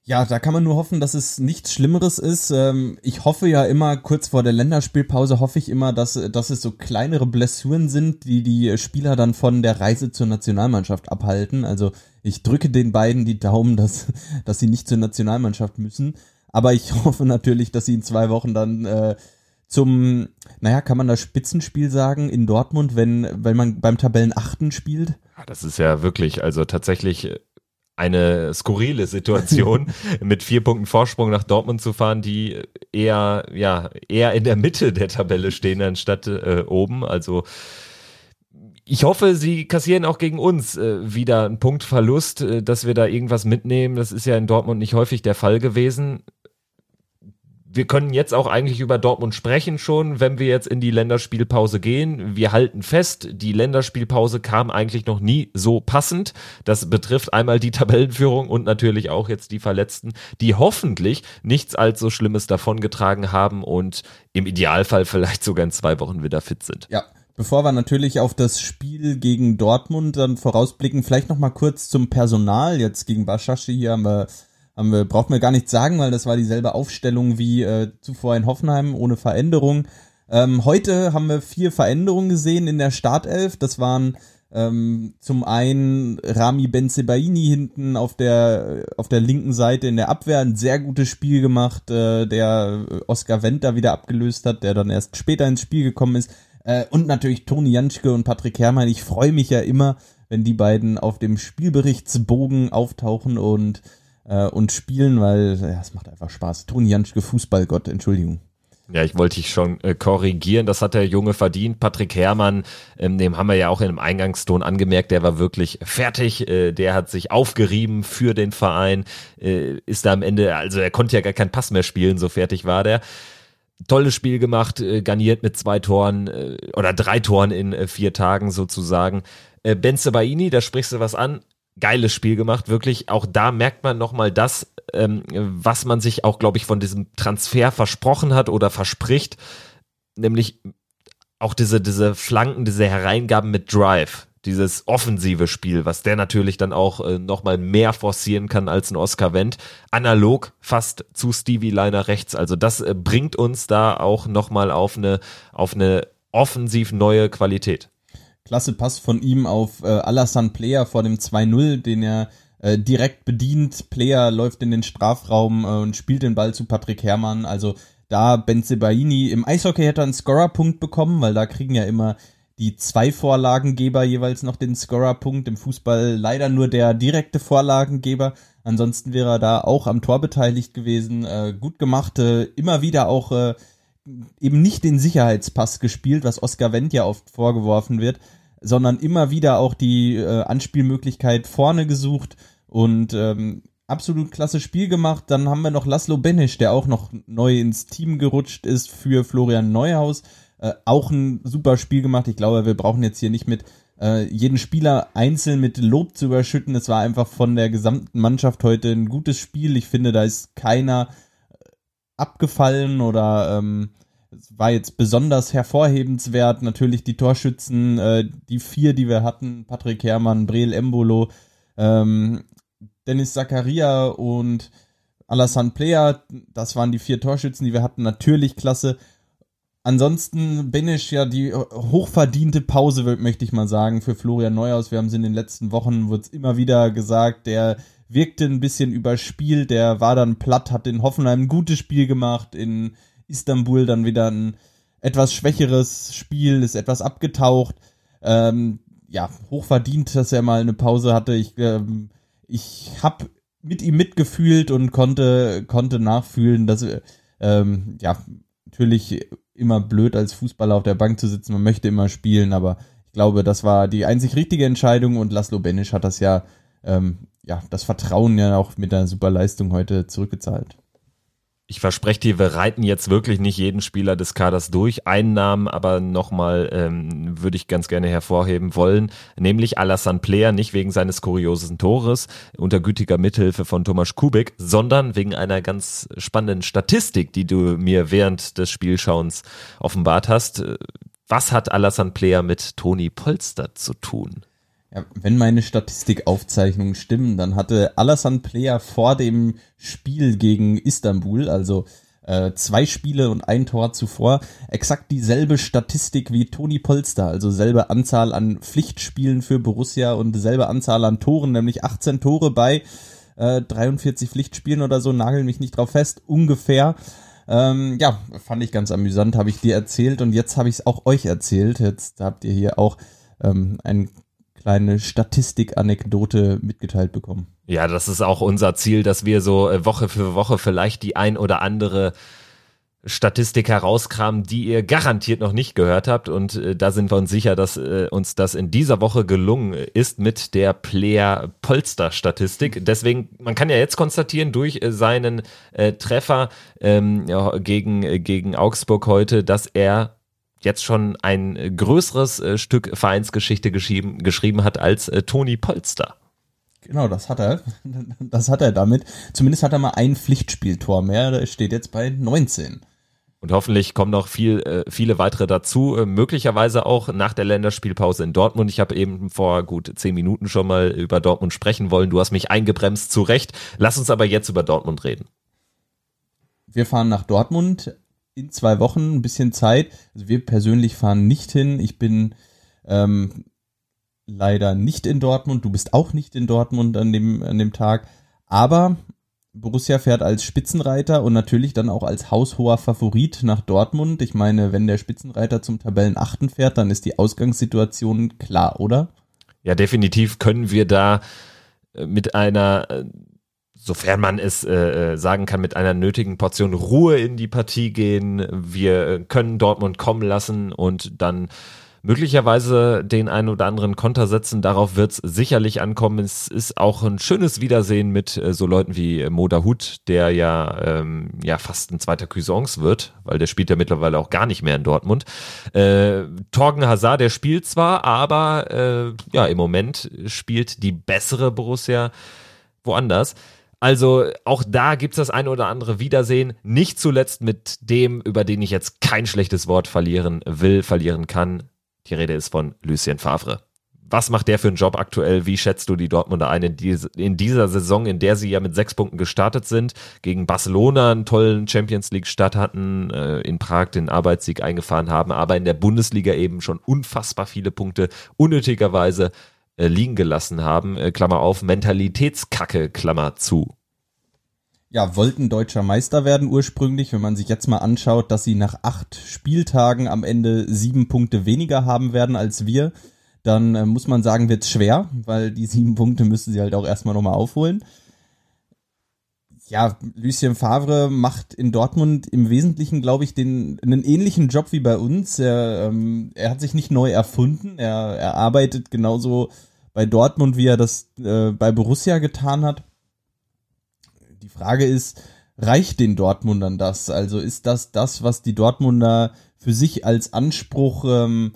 ja, da kann man nur hoffen, dass es nichts Schlimmeres ist. Ähm, ich hoffe ja immer, kurz vor der Länderspielpause hoffe ich immer, dass, dass es so kleinere Blessuren sind, die die Spieler dann von der Reise zur Nationalmannschaft abhalten. Also ich drücke den beiden die Daumen, dass, dass sie nicht zur Nationalmannschaft müssen. Aber ich hoffe natürlich, dass sie in zwei Wochen dann äh, zum, naja, kann man das Spitzenspiel sagen in Dortmund, wenn, wenn man beim Tabellenachten spielt?
Das ist ja wirklich, also tatsächlich eine skurrile Situation, mit vier Punkten Vorsprung nach Dortmund zu fahren, die eher, ja, eher in der Mitte der Tabelle stehen, anstatt äh, oben. Also ich hoffe, sie kassieren auch gegen uns äh, wieder einen Punktverlust, äh, dass wir da irgendwas mitnehmen. Das ist ja in Dortmund nicht häufig der Fall gewesen wir können jetzt auch eigentlich über Dortmund sprechen schon, wenn wir jetzt in die Länderspielpause gehen. Wir halten fest, die Länderspielpause kam eigentlich noch nie so passend. Das betrifft einmal die Tabellenführung und natürlich auch jetzt die Verletzten, die hoffentlich nichts allzu Schlimmes davongetragen haben und im Idealfall vielleicht sogar in zwei Wochen wieder fit sind.
Ja. Bevor wir natürlich auf das Spiel gegen Dortmund dann vorausblicken, vielleicht noch mal kurz zum Personal. Jetzt gegen Baschashi hier haben wir haben wir, braucht mir gar nichts sagen, weil das war dieselbe Aufstellung wie äh, zuvor in Hoffenheim, ohne Veränderung. Ähm, heute haben wir vier Veränderungen gesehen in der Startelf. Das waren ähm, zum einen Rami Benzebaini hinten auf der, auf der linken Seite in der Abwehr ein sehr gutes Spiel gemacht, äh, der Oskar Wendt da wieder abgelöst hat, der dann erst später ins Spiel gekommen ist. Äh, und natürlich Toni Janschke und Patrick Herrmann. Ich freue mich ja immer, wenn die beiden auf dem Spielberichtsbogen auftauchen und äh, und spielen, weil ja, es macht einfach Spaß. Toni Janschke, Fußballgott, Entschuldigung.
Ja, ich wollte dich schon äh, korrigieren. Das hat der Junge verdient. Patrick Herrmann, ähm, dem haben wir ja auch in einem Eingangston angemerkt, der war wirklich fertig. Äh, der hat sich aufgerieben für den Verein. Äh, ist da am Ende, also er konnte ja gar keinen Pass mehr spielen, so fertig war der. Tolles Spiel gemacht, äh, garniert mit zwei Toren äh, oder drei Toren in äh, vier Tagen sozusagen. Äh, Benze Baini, da sprichst du was an, geiles Spiel gemacht, wirklich. Auch da merkt man nochmal das, ähm, was man sich auch, glaube ich, von diesem Transfer versprochen hat oder verspricht, nämlich auch diese, diese Flanken, diese Hereingaben mit Drive, dieses offensive Spiel, was der natürlich dann auch äh, nochmal mehr forcieren kann als ein Oscar Wendt, analog fast zu Stevie Liner rechts. Also das äh, bringt uns da auch nochmal auf eine, auf eine offensiv neue Qualität.
Klasse Pass von ihm auf äh, Alassane Player vor dem 2-0, den er äh, direkt bedient. Player läuft in den Strafraum äh, und spielt den Ball zu Patrick Herrmann. Also da Benzebaini im Eishockey hätte er einen Scorerpunkt bekommen, weil da kriegen ja immer die zwei Vorlagengeber jeweils noch den Scorerpunkt. Im Fußball leider nur der direkte Vorlagengeber. Ansonsten wäre er da auch am Tor beteiligt gewesen. Äh, gut gemacht, äh, immer wieder auch äh, eben nicht den Sicherheitspass gespielt, was Oscar Wendt ja oft vorgeworfen wird, sondern immer wieder auch die äh, Anspielmöglichkeit vorne gesucht und ähm, absolut klasse Spiel gemacht. Dann haben wir noch Laszlo Benisch, der auch noch neu ins Team gerutscht ist für Florian Neuhaus. Äh, auch ein super Spiel gemacht. Ich glaube, wir brauchen jetzt hier nicht mit äh, jeden Spieler einzeln mit Lob zu überschütten. Es war einfach von der gesamten Mannschaft heute ein gutes Spiel. Ich finde, da ist keiner abgefallen oder ähm, war jetzt besonders hervorhebenswert. Natürlich die Torschützen, äh, die vier, die wir hatten, Patrick Herrmann, Breel Embolo, ähm, Dennis Zakaria und Alassane Player, das waren die vier Torschützen, die wir hatten, natürlich klasse. Ansonsten Benisch ja die hochverdiente Pause, möchte ich mal sagen, für Florian Neuhaus. Wir haben es in den letzten Wochen, wird immer wieder gesagt, der wirkte ein bisschen überspielt, der war dann platt, hat in Hoffenheim ein gutes Spiel gemacht, in Istanbul dann wieder ein etwas schwächeres Spiel, ist etwas abgetaucht. Ähm, ja, hochverdient, dass er mal eine Pause hatte. Ich, ähm, ich habe mit ihm mitgefühlt und konnte, konnte nachfühlen, dass, ähm, ja, natürlich immer blöd als Fußballer auf der Bank zu sitzen. Man möchte immer spielen, aber ich glaube, das war die einzig richtige Entscheidung und Laszlo Benisch hat das ja ähm, ja, das Vertrauen ja auch mit einer super Leistung heute zurückgezahlt.
Ich verspreche dir, wir reiten jetzt wirklich nicht jeden Spieler des Kaders durch. Einen Namen aber nochmal ähm, würde ich ganz gerne hervorheben wollen, nämlich Alassane Player, nicht wegen seines kuriosen Tores unter gütiger Mithilfe von Thomas Kubik, sondern wegen einer ganz spannenden Statistik, die du mir während des Spielschauens offenbart hast. Was hat Alassane Player mit Toni Polster zu tun?
Ja, wenn meine Statistikaufzeichnungen stimmen, dann hatte Alassane Player vor dem Spiel gegen Istanbul, also äh, zwei Spiele und ein Tor zuvor, exakt dieselbe Statistik wie Toni Polster, also selbe Anzahl an Pflichtspielen für Borussia und selbe Anzahl an Toren, nämlich 18 Tore bei äh, 43 Pflichtspielen oder so, nagel mich nicht drauf fest, ungefähr. Ähm, ja, fand ich ganz amüsant, habe ich dir erzählt und jetzt habe ich es auch euch erzählt. Jetzt habt ihr hier auch ähm, ein kleine Statistik-Anekdote mitgeteilt bekommen.
Ja, das ist auch unser Ziel, dass wir so äh, Woche für Woche vielleicht die ein oder andere Statistik herauskramen, die ihr garantiert noch nicht gehört habt. Und äh, da sind wir uns sicher, dass äh, uns das in dieser Woche gelungen ist mit der Player-Polster-Statistik. Deswegen, man kann ja jetzt konstatieren, durch äh, seinen äh, Treffer ähm, ja, gegen, gegen Augsburg heute, dass er jetzt schon ein größeres äh, Stück Vereinsgeschichte geschrieben, geschrieben hat als äh, Toni Polster.
Genau, das hat er. Das hat er damit. Zumindest hat er mal ein Pflichtspieltor mehr. Der steht jetzt bei 19.
Und hoffentlich kommen noch viel, äh, viele weitere dazu, äh, möglicherweise auch nach der Länderspielpause in Dortmund. Ich habe eben vor gut zehn Minuten schon mal über Dortmund sprechen wollen. Du hast mich eingebremst, zu Recht. Lass uns aber jetzt über Dortmund reden.
Wir fahren nach Dortmund in zwei Wochen ein bisschen Zeit. Also wir persönlich fahren nicht hin. Ich bin ähm, leider nicht in Dortmund. Du bist auch nicht in Dortmund an dem, an dem Tag. Aber Borussia fährt als Spitzenreiter und natürlich dann auch als haushoher Favorit nach Dortmund. Ich meine, wenn der Spitzenreiter zum Tabellenachten fährt, dann ist die Ausgangssituation klar, oder?
Ja, definitiv können wir da äh, mit einer äh, sofern man es äh, äh, sagen kann, mit einer nötigen Portion Ruhe in die Partie gehen. Wir können Dortmund kommen lassen und dann möglicherweise den einen oder anderen Konter setzen. Darauf wird es sicherlich ankommen. Es ist auch ein schönes Wiedersehen mit äh, so Leuten wie Moda Hut, der ja, ähm, ja fast ein zweiter Cuisance wird, weil der spielt ja mittlerweile auch gar nicht mehr in Dortmund. Äh, Torgen Hazard, der spielt zwar, aber äh, ja, im Moment spielt die bessere Borussia woanders. Also auch da gibt's das ein oder andere Wiedersehen. Nicht zuletzt mit dem, über den ich jetzt kein schlechtes Wort verlieren will, verlieren kann. Die Rede ist von Lucien Favre. Was macht der für einen Job aktuell? Wie schätzt du die Dortmunder ein in, diese, in dieser Saison, in der sie ja mit sechs Punkten gestartet sind, gegen Barcelona einen tollen Champions League Start hatten, äh, in Prag den Arbeitssieg eingefahren haben, aber in der Bundesliga eben schon unfassbar viele Punkte unnötigerweise äh, liegen gelassen haben, äh, Klammer auf, Mentalitätskacke, Klammer zu.
Ja, wollten deutscher Meister werden ursprünglich, wenn man sich jetzt mal anschaut, dass sie nach acht Spieltagen am Ende sieben Punkte weniger haben werden als wir, dann äh, muss man sagen, wird's schwer, weil die sieben Punkte müssen sie halt auch erstmal nochmal aufholen. Ja, Lucien Favre macht in Dortmund im Wesentlichen, glaube ich, den einen ähnlichen Job wie bei uns. Er, ähm, er hat sich nicht neu erfunden. Er, er arbeitet genauso bei Dortmund, wie er das äh, bei Borussia getan hat. Die Frage ist, reicht den Dortmundern das? Also ist das das, was die Dortmunder für sich als Anspruch, ähm,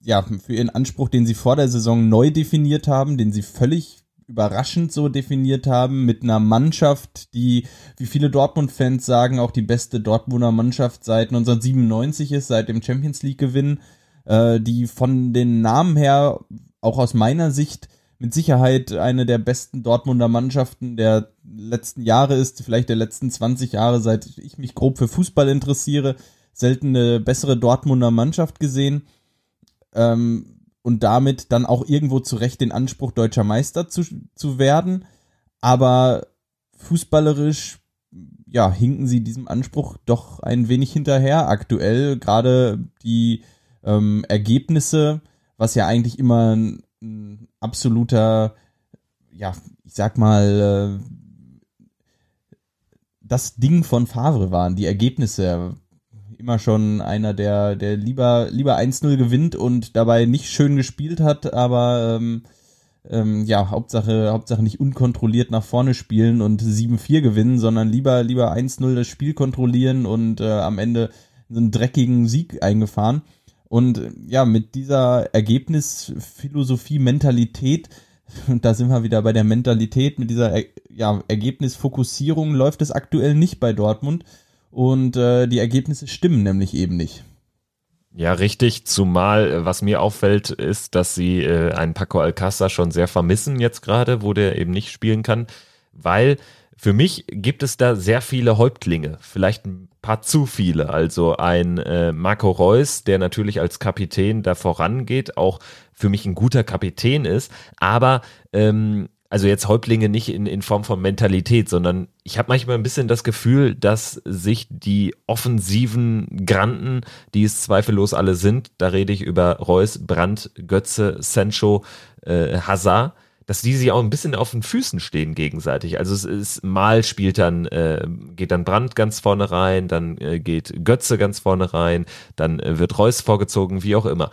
ja, für ihren Anspruch, den sie vor der Saison neu definiert haben, den sie völlig überraschend so definiert haben, mit einer Mannschaft, die, wie viele Dortmund-Fans sagen, auch die beste Dortmunder Mannschaft seit 1997 ist, seit dem Champions League-Gewinn, äh, die von den Namen her, auch aus meiner Sicht, mit Sicherheit eine der besten Dortmunder Mannschaften der letzten Jahre ist, vielleicht der letzten 20 Jahre, seit ich mich grob für Fußball interessiere, selten eine bessere Dortmunder Mannschaft gesehen. Ähm, und damit dann auch irgendwo zu Recht den Anspruch, deutscher Meister zu, zu werden. Aber fußballerisch, ja, hinken sie diesem Anspruch doch ein wenig hinterher aktuell. Gerade die ähm, Ergebnisse, was ja eigentlich immer ein, ein absoluter, ja, ich sag mal, äh, das Ding von Favre waren, die Ergebnisse immer schon einer, der, der lieber, lieber 1-0 gewinnt und dabei nicht schön gespielt hat, aber ähm, ähm, ja, Hauptsache, Hauptsache nicht unkontrolliert nach vorne spielen und 7-4 gewinnen, sondern lieber, lieber 1-0 das Spiel kontrollieren und äh, am Ende einen dreckigen Sieg eingefahren. Und ja, mit dieser Ergebnisphilosophie, Mentalität, da sind wir wieder bei der Mentalität, mit dieser ja, Ergebnisfokussierung läuft es aktuell nicht bei Dortmund. Und äh, die Ergebnisse stimmen nämlich eben nicht.
Ja, richtig. Zumal, äh, was mir auffällt, ist, dass sie äh, einen Paco Alcázar schon sehr vermissen jetzt gerade, wo der eben nicht spielen kann, weil für mich gibt es da sehr viele Häuptlinge, vielleicht ein paar zu viele. Also ein äh, Marco Reus, der natürlich als Kapitän da vorangeht, auch für mich ein guter Kapitän ist, aber ähm, also jetzt Häuptlinge nicht in, in Form von Mentalität, sondern ich habe manchmal ein bisschen das Gefühl, dass sich die offensiven Granten, die es zweifellos alle sind, da rede ich über Reus, Brandt, Götze, Sancho, äh, Hazard, dass die sich auch ein bisschen auf den Füßen stehen gegenseitig. Also es ist mal spielt dann äh, geht dann Brandt ganz vorne rein, dann äh, geht Götze ganz vorne rein, dann äh, wird Reus vorgezogen, wie auch immer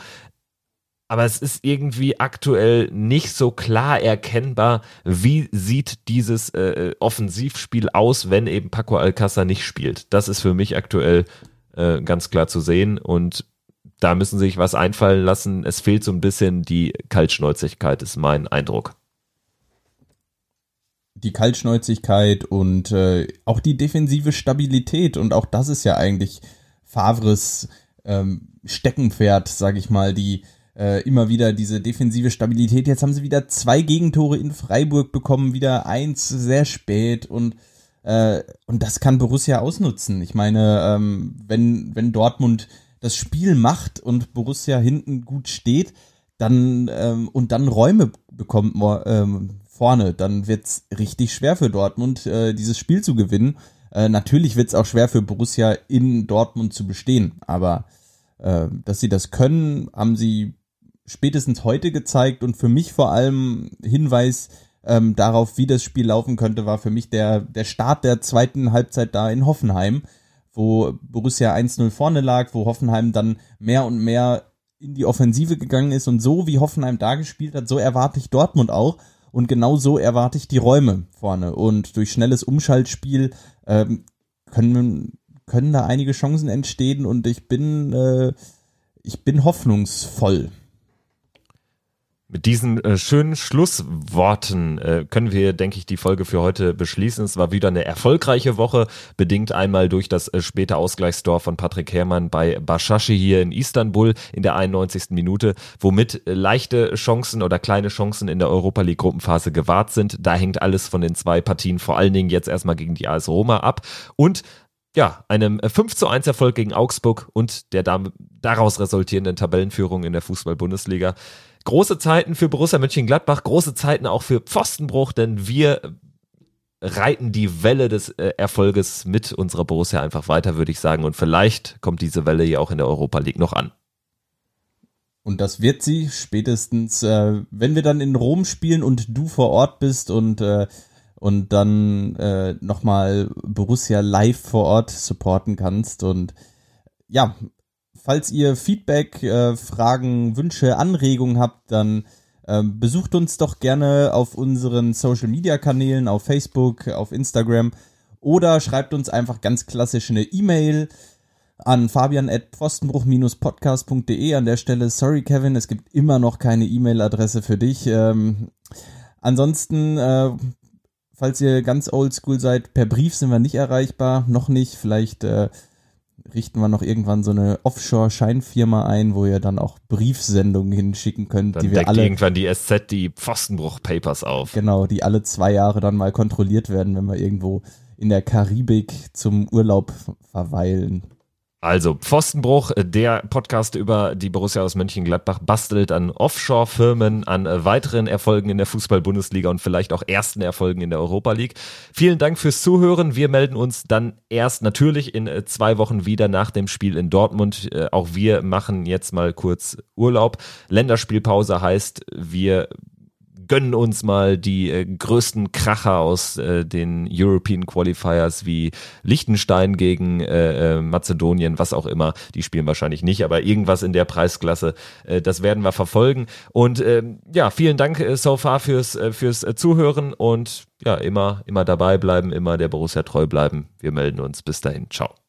aber es ist irgendwie aktuell nicht so klar erkennbar, wie sieht dieses äh, Offensivspiel aus, wenn eben Paco Alcázar nicht spielt. Das ist für mich aktuell äh, ganz klar zu sehen und da müssen sie sich was einfallen lassen. Es fehlt so ein bisschen die Kaltschnäuzigkeit, ist mein Eindruck.
Die Kaltschnäuzigkeit und äh, auch die defensive Stabilität und auch das ist ja eigentlich Favres ähm, Steckenpferd, sag ich mal, die äh, immer wieder diese defensive Stabilität. Jetzt haben sie wieder zwei Gegentore in Freiburg bekommen, wieder eins sehr spät und äh, und das kann Borussia ausnutzen. Ich meine, ähm, wenn wenn Dortmund das Spiel macht und Borussia hinten gut steht, dann ähm, und dann Räume bekommt ähm, vorne, dann wird's richtig schwer für Dortmund, äh, dieses Spiel zu gewinnen. Äh, natürlich wird's auch schwer für Borussia in Dortmund zu bestehen, aber äh, dass sie das können, haben sie spätestens heute gezeigt und für mich vor allem Hinweis ähm, darauf, wie das Spiel laufen könnte, war für mich der, der Start der zweiten Halbzeit da in Hoffenheim, wo Borussia 1-0 vorne lag, wo Hoffenheim dann mehr und mehr in die Offensive gegangen ist. Und so wie Hoffenheim da gespielt hat, so erwarte ich Dortmund auch. Und genau so erwarte ich die Räume vorne. Und durch schnelles Umschaltspiel ähm, können, können da einige Chancen entstehen. Und ich bin, äh, ich bin hoffnungsvoll.
Mit diesen äh, schönen Schlussworten äh, können wir, denke ich, die Folge für heute beschließen. Es war wieder eine erfolgreiche Woche, bedingt einmal durch das äh, späte Ausgleichstor von Patrick Herrmann bei Bashashi hier in Istanbul in der 91. Minute, womit äh, leichte Chancen oder kleine Chancen in der Europa League Gruppenphase gewahrt sind. Da hängt alles von den zwei Partien, vor allen Dingen jetzt erstmal gegen die AS Roma ab und ja, einem 5 zu 1 Erfolg gegen Augsburg und der daraus resultierenden Tabellenführung in der Fußball-Bundesliga. Große Zeiten für Borussia Mönchengladbach, große Zeiten auch für Pfostenbruch, denn wir reiten die Welle des äh, Erfolges mit unserer Borussia einfach weiter, würde ich sagen. Und vielleicht kommt diese Welle ja auch in der Europa League noch an.
Und das wird sie spätestens, äh, wenn wir dann in Rom spielen und du vor Ort bist und äh, und dann äh, nochmal Borussia live vor Ort supporten kannst. Und ja, Falls ihr Feedback, äh, Fragen, Wünsche, Anregungen habt, dann äh, besucht uns doch gerne auf unseren Social Media Kanälen, auf Facebook, auf Instagram oder schreibt uns einfach ganz klassisch eine E-Mail an fabian.pfostenbruch-podcast.de. An der Stelle, sorry Kevin, es gibt immer noch keine E-Mail-Adresse für dich. Ähm, ansonsten, äh, falls ihr ganz oldschool seid, per Brief sind wir nicht erreichbar, noch nicht. Vielleicht äh, richten wir noch irgendwann so eine Offshore-Scheinfirma ein, wo ihr dann auch Briefsendungen hinschicken könnt,
dann
die wir alle
irgendwann die SZ die Pfostenbruch-Papers auf.
Genau, die alle zwei Jahre dann mal kontrolliert werden, wenn wir irgendwo in der Karibik zum Urlaub verweilen.
Also Pfostenbruch, der Podcast über die Borussia aus Mönchengladbach bastelt an Offshore-Firmen, an weiteren Erfolgen in der Fußball-Bundesliga und vielleicht auch ersten Erfolgen in der Europa League. Vielen Dank fürs Zuhören. Wir melden uns dann erst natürlich in zwei Wochen wieder nach dem Spiel in Dortmund. Äh, auch wir machen jetzt mal kurz Urlaub. Länderspielpause heißt, wir gönnen uns mal die äh, größten Kracher aus äh, den European Qualifiers wie Liechtenstein gegen äh, äh, Mazedonien, was auch immer. Die spielen wahrscheinlich nicht, aber irgendwas in der Preisklasse, äh, das werden wir verfolgen. Und äh, ja, vielen Dank äh, so far fürs, äh, fürs äh, Zuhören und ja, immer, immer dabei bleiben, immer der Borussia treu bleiben. Wir melden uns. Bis dahin. Ciao.